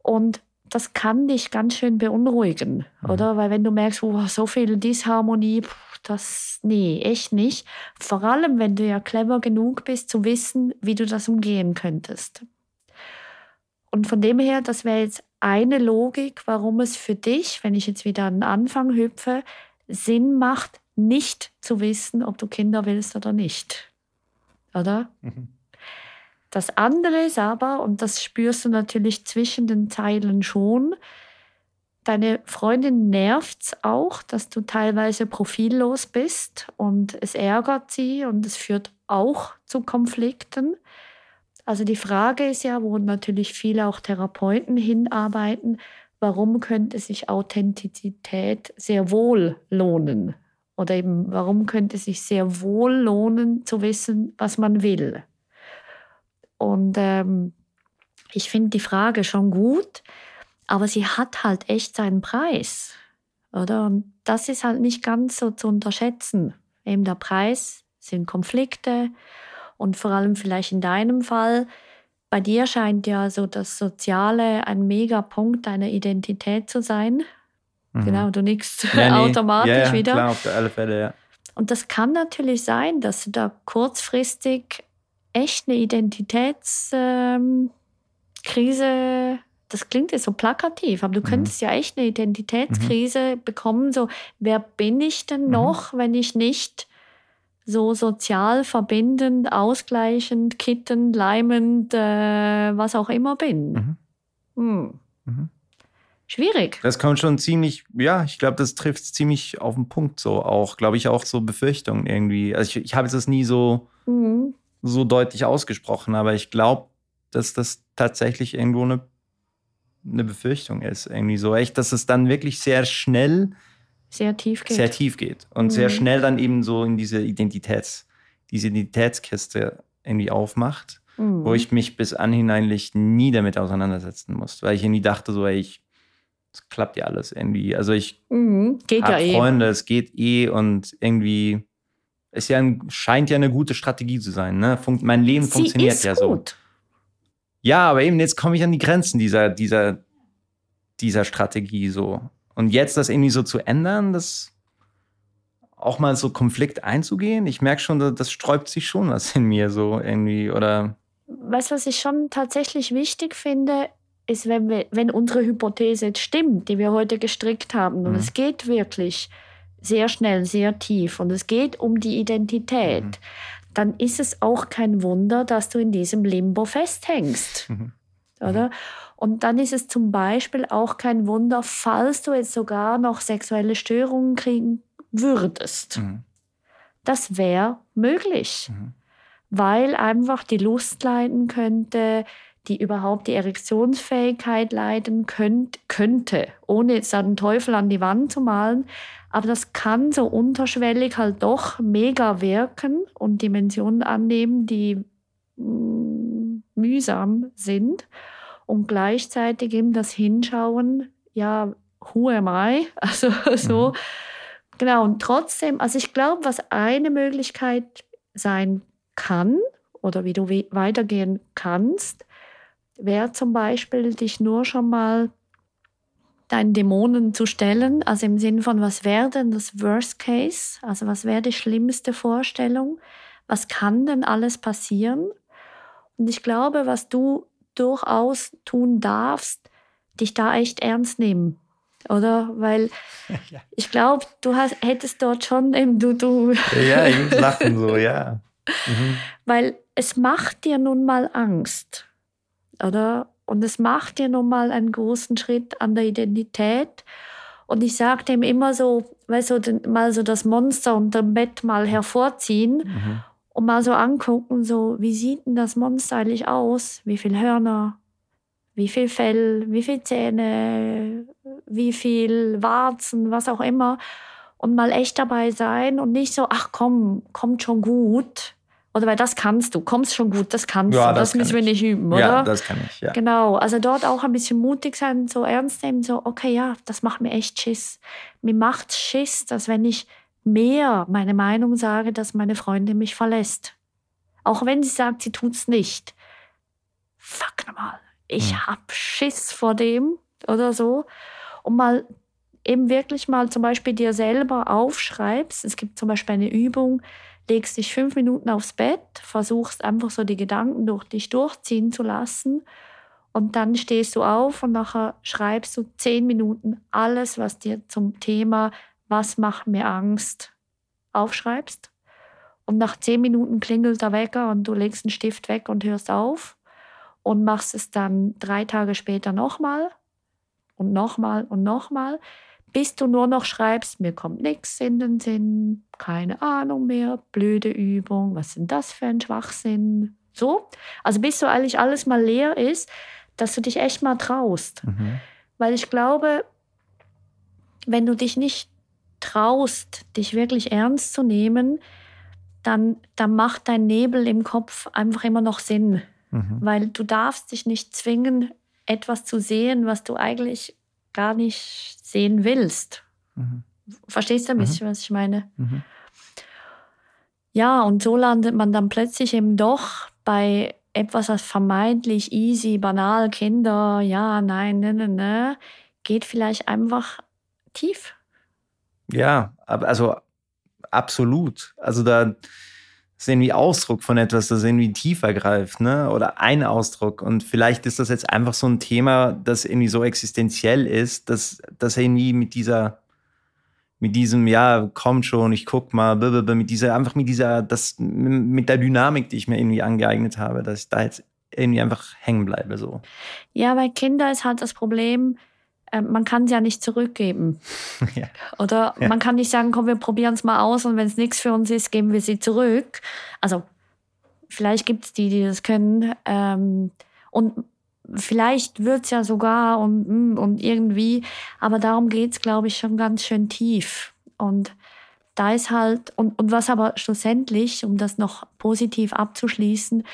Und das kann dich ganz schön beunruhigen, mhm. oder? Weil wenn du merkst, oh, so viel Disharmonie, das, nee, echt nicht. Vor allem, wenn du ja clever genug bist, zu wissen, wie du das umgehen könntest. Und von dem her, das wäre jetzt eine Logik, warum es für dich, wenn ich jetzt wieder an den Anfang hüpfe, Sinn macht, nicht zu wissen, ob du Kinder willst oder nicht. Oder? Mhm. Das andere ist aber, und das spürst du natürlich zwischen den Zeilen schon, Deine Freundin nervt es auch, dass du teilweise profillos bist und es ärgert sie und es führt auch zu Konflikten. Also die Frage ist ja, wo natürlich viele auch Therapeuten hinarbeiten, warum könnte sich Authentizität sehr wohl lohnen? Oder eben, warum könnte es sich sehr wohl lohnen, zu wissen, was man will? Und ähm, ich finde die Frage schon gut, aber sie hat halt echt seinen Preis. Oder? Und das ist halt nicht ganz so zu unterschätzen. Eben der Preis sind Konflikte und vor allem vielleicht in deinem Fall, bei dir scheint ja so das Soziale ein Megapunkt deiner Identität zu sein. Mhm. Genau, du nickst ja, nee. automatisch ja, ja, wieder. Klar, auf alle Fälle, ja. Und das kann natürlich sein, dass du da kurzfristig echt eine Identitätskrise, ähm, das klingt jetzt so plakativ, aber du mhm. könntest ja echt eine Identitätskrise mhm. bekommen, so wer bin ich denn mhm. noch, wenn ich nicht so sozial verbindend, ausgleichend, kittend, leimend, äh, was auch immer bin. Mhm. Hm. Mhm. Schwierig. Das kommt schon ziemlich, ja, ich glaube, das trifft ziemlich auf den Punkt so auch, glaube ich, auch so Befürchtungen irgendwie. Also ich, ich habe das nie so, mhm. so deutlich ausgesprochen, aber ich glaube, dass das tatsächlich irgendwo eine, eine Befürchtung ist. Irgendwie so echt, dass es dann wirklich sehr schnell sehr tief geht. Sehr tief geht. Und mhm. sehr schnell dann eben so in diese Identitäts, diese Identitätskiste irgendwie aufmacht, mhm. wo ich mich bis anhineinlich nie damit auseinandersetzen musste. Weil ich irgendwie dachte, so, ey, ich, es klappt ja alles irgendwie. Also ich mhm. habe ja eh. Freunde, es geht eh und irgendwie es ja ein, scheint ja eine gute Strategie zu sein. Ne? Fun mein Leben Sie funktioniert ja gut. so. Ja, aber eben jetzt komme ich an die Grenzen dieser, dieser, dieser Strategie so. Und jetzt das irgendwie so zu ändern, das auch mal so Konflikt einzugehen, ich merke schon, das sträubt sich schon was in mir so irgendwie oder. Weißt du, was ich schon tatsächlich wichtig finde, ist, wenn, wir, wenn unsere Hypothese jetzt stimmt, die wir heute gestrickt haben, und mhm. es geht wirklich sehr schnell, sehr tief und es geht um die Identität, mhm. Dann ist es auch kein Wunder, dass du in diesem Limbo festhängst. Mhm. Oder? Und dann ist es zum Beispiel auch kein Wunder, falls du jetzt sogar noch sexuelle Störungen kriegen würdest. Mhm. Das wäre möglich, mhm. weil einfach die Lust leiden könnte, die überhaupt die Erektionsfähigkeit leiden könnt, könnte, ohne jetzt einen Teufel an die Wand zu malen. Aber das kann so unterschwellig halt doch mega wirken und Dimensionen annehmen, die mm, mühsam sind und gleichzeitig eben das Hinschauen, ja, who am I? (laughs) Also so, mhm. genau. Und trotzdem, also ich glaube, was eine Möglichkeit sein kann oder wie du weitergehen kannst, wäre zum Beispiel, dich nur schon mal deinen Dämonen zu stellen, also im Sinn von, was wäre denn das Worst Case, also was wäre die schlimmste Vorstellung, was kann denn alles passieren? Und ich glaube, was du durchaus tun darfst, dich da echt ernst nehmen. Oder? Weil (laughs) ja. ich glaube, du hast, hättest dort schon eben du, du. Ja, ich (laughs) muss lachen so, ja. Mhm. Weil es macht dir nun mal Angst. Oder? Und es macht dir nun mal einen großen Schritt an der Identität. Und ich sage dem immer so, weißt du, mal so das Monster unter dem Bett mal hervorziehen mhm und mal so angucken, so, wie sieht denn das Monster eigentlich aus? Wie viel Hörner? Wie viel Fell? Wie viel Zähne? Wie viel Warzen? Was auch immer. Und mal echt dabei sein und nicht so, ach komm, kommt schon gut. Oder weil das kannst du, kommst schon gut, das kannst ja, du, das, das müssen wir nicht üben, oder? Ja, das kann ich, ja. Genau, also dort auch ein bisschen mutig sein, so ernst nehmen, so, okay, ja, das macht mir echt Schiss. Mir macht Schiss, dass wenn ich mehr meine Meinung sage, dass meine Freundin mich verlässt. Auch wenn sie sagt, sie tut's nicht. Fuck nochmal. Ich mhm. hab Schiss vor dem oder so. Und mal eben wirklich mal zum Beispiel dir selber aufschreibst. Es gibt zum Beispiel eine Übung, legst dich fünf Minuten aufs Bett, versuchst einfach so die Gedanken durch dich durchziehen zu lassen. Und dann stehst du auf und nachher schreibst du zehn Minuten alles, was dir zum Thema was macht mir Angst, aufschreibst. Und nach zehn Minuten klingelt der Wecker und du legst den Stift weg und hörst auf und machst es dann drei Tage später nochmal und nochmal und nochmal, bis du nur noch schreibst, mir kommt nichts in den Sinn, keine Ahnung mehr, blöde Übung, was sind das für ein Schwachsinn? So, also bis so eigentlich alles mal leer ist, dass du dich echt mal traust. Mhm. Weil ich glaube, wenn du dich nicht traust, dich wirklich ernst zu nehmen, dann, dann macht dein Nebel im Kopf einfach immer noch Sinn. Mhm. Weil du darfst dich nicht zwingen, etwas zu sehen, was du eigentlich gar nicht sehen willst. Mhm. Verstehst du ein bisschen, mhm. was ich meine? Mhm. Ja, und so landet man dann plötzlich eben doch bei etwas, was vermeintlich easy, banal, Kinder, ja, nein, ne, ne, ne, geht vielleicht einfach tief. Ja, also absolut. Also da ist irgendwie Ausdruck von etwas, das irgendwie tiefer greift, ne? Oder ein Ausdruck. Und vielleicht ist das jetzt einfach so ein Thema, das irgendwie so existenziell ist, dass, dass irgendwie mit dieser, mit diesem, ja, komm schon, ich guck mal, mit dieser, einfach mit dieser, das, mit der Dynamik, die ich mir irgendwie angeeignet habe, dass ich da jetzt irgendwie einfach hängen bleibe, so. Ja, bei Kindern ist halt das Problem, ähm, man kann es ja nicht zurückgeben. (laughs) Ja. Oder ja. man kann nicht sagen, komm, wir probieren es mal aus und wenn es nichts für uns ist, geben wir sie zurück. Also vielleicht gibt es die, die das können. Ähm, und vielleicht wird es ja sogar und, hm, und irgendwie, aber darum geht es, glaube ich, schon ganz schön tief. Und da ist halt, und, und was aber schlussendlich, um das noch positiv abzuschließen,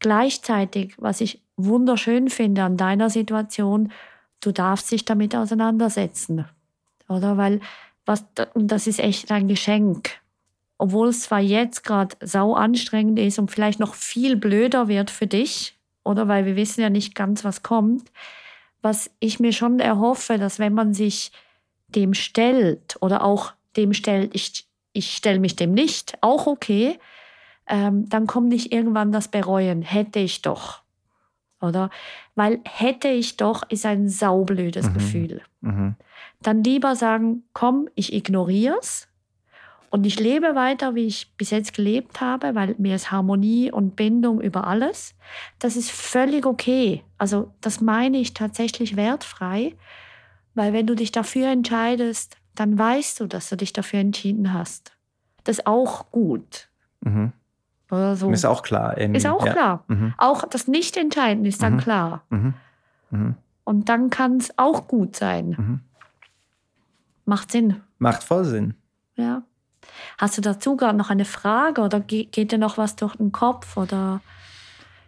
gleichzeitig, was ich wunderschön finde an deiner Situation, du darfst dich damit auseinandersetzen. Oder? Weil was, das ist echt ein Geschenk. Obwohl es zwar jetzt gerade sau anstrengend ist und vielleicht noch viel blöder wird für dich, oder weil wir wissen ja nicht ganz, was kommt, was ich mir schon erhoffe, dass wenn man sich dem stellt oder auch dem stellt, ich, ich stelle mich dem nicht, auch okay, ähm, dann kommt nicht irgendwann das Bereuen, hätte ich doch oder? Weil hätte ich doch, ist ein saublödes mhm. Gefühl. Mhm. Dann lieber sagen, komm, ich ignoriere es und ich lebe weiter, wie ich bis jetzt gelebt habe, weil mir ist Harmonie und Bindung über alles. Das ist völlig okay. Also das meine ich tatsächlich wertfrei, weil wenn du dich dafür entscheidest, dann weißt du, dass du dich dafür entschieden hast. Das ist auch gut. Mhm. Oder so. Ist auch klar. Irgendwie. Ist auch ja. klar. Mhm. Auch das Nicht-Entscheiden ist dann mhm. klar. Mhm. mhm. Und dann kann es auch gut sein. Mhm. Macht Sinn. Macht voll Sinn. Ja. Hast du dazu gerade noch eine Frage oder geht dir noch was durch den Kopf oder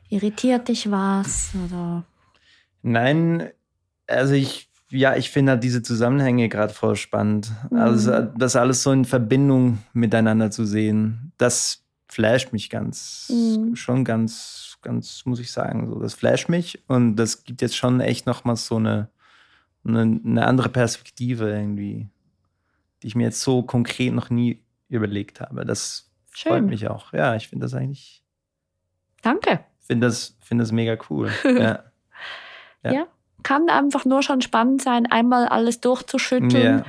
irritiert dich was? Oder? Nein, also ich, ja, ich finde halt diese Zusammenhänge gerade voll spannend. Also mhm. das alles so in Verbindung miteinander zu sehen. Das flasht mich ganz, mhm. schon ganz, ganz, muss ich sagen. So, das flasht mich und das gibt jetzt schon echt nochmal so eine, eine, eine, andere Perspektive irgendwie, die ich mir jetzt so konkret noch nie überlegt habe. Das Schön. freut mich auch. Ja, ich finde das eigentlich. Danke. Finde das, find das mega cool. (laughs) ja. ja. ja. kann einfach nur schon spannend sein, einmal alles durchzuschütteln. Ja.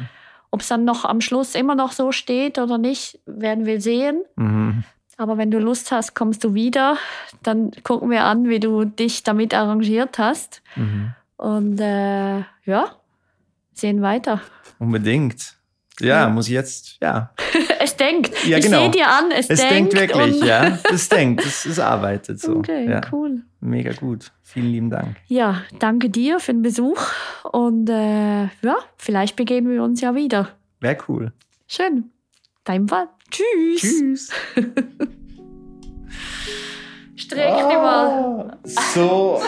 Ob es dann noch am Schluss immer noch so steht oder nicht, werden wir sehen. Mhm. Aber wenn du Lust hast, kommst du wieder. Dann gucken wir an, wie du dich damit arrangiert hast. Mhm. Und äh, ja, sehen weiter. Unbedingt. Ja, ja. muss jetzt, ja. (laughs) es denkt. Ja, ich genau. sehe dir an, es, es denkt. Es denkt wirklich, ja. Es denkt, es, es arbeitet so. Okay, ja. cool. Mega gut. Vielen lieben Dank. Ja, danke dir für den Besuch. Und äh, ja, vielleicht begeben wir uns ja wieder. Wäre cool. Schön. Dein Fall. Tschüss. Tschüss. (laughs) Streck dich mal. So.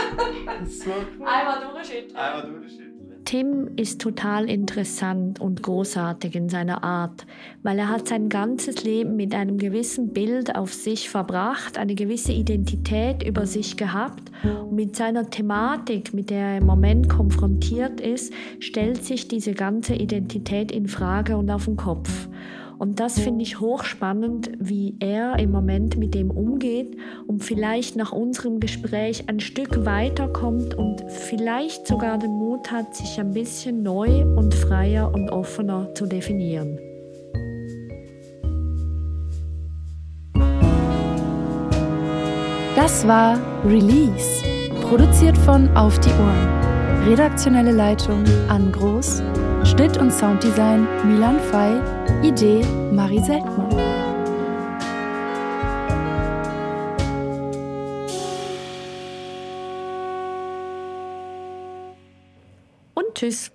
so Einmal durchschütteln. Einmal durchschütteln. Tim ist total interessant und großartig in seiner Art, weil er hat sein ganzes Leben mit einem gewissen Bild auf sich verbracht, eine gewisse Identität über sich gehabt und mit seiner Thematik, mit der er im Moment konfrontiert ist, stellt sich diese ganze Identität in Frage und auf den Kopf. Und das finde ich hochspannend, wie er im Moment mit dem umgeht und vielleicht nach unserem Gespräch ein Stück weiterkommt und vielleicht sogar den Mut hat, sich ein bisschen neu und freier und offener zu definieren. Das war Release, produziert von Auf die Ohren. Redaktionelle Leitung Ann Groß, Schnitt und Sounddesign Milan Fei, Idee Marie Seltmann. Und tschüss.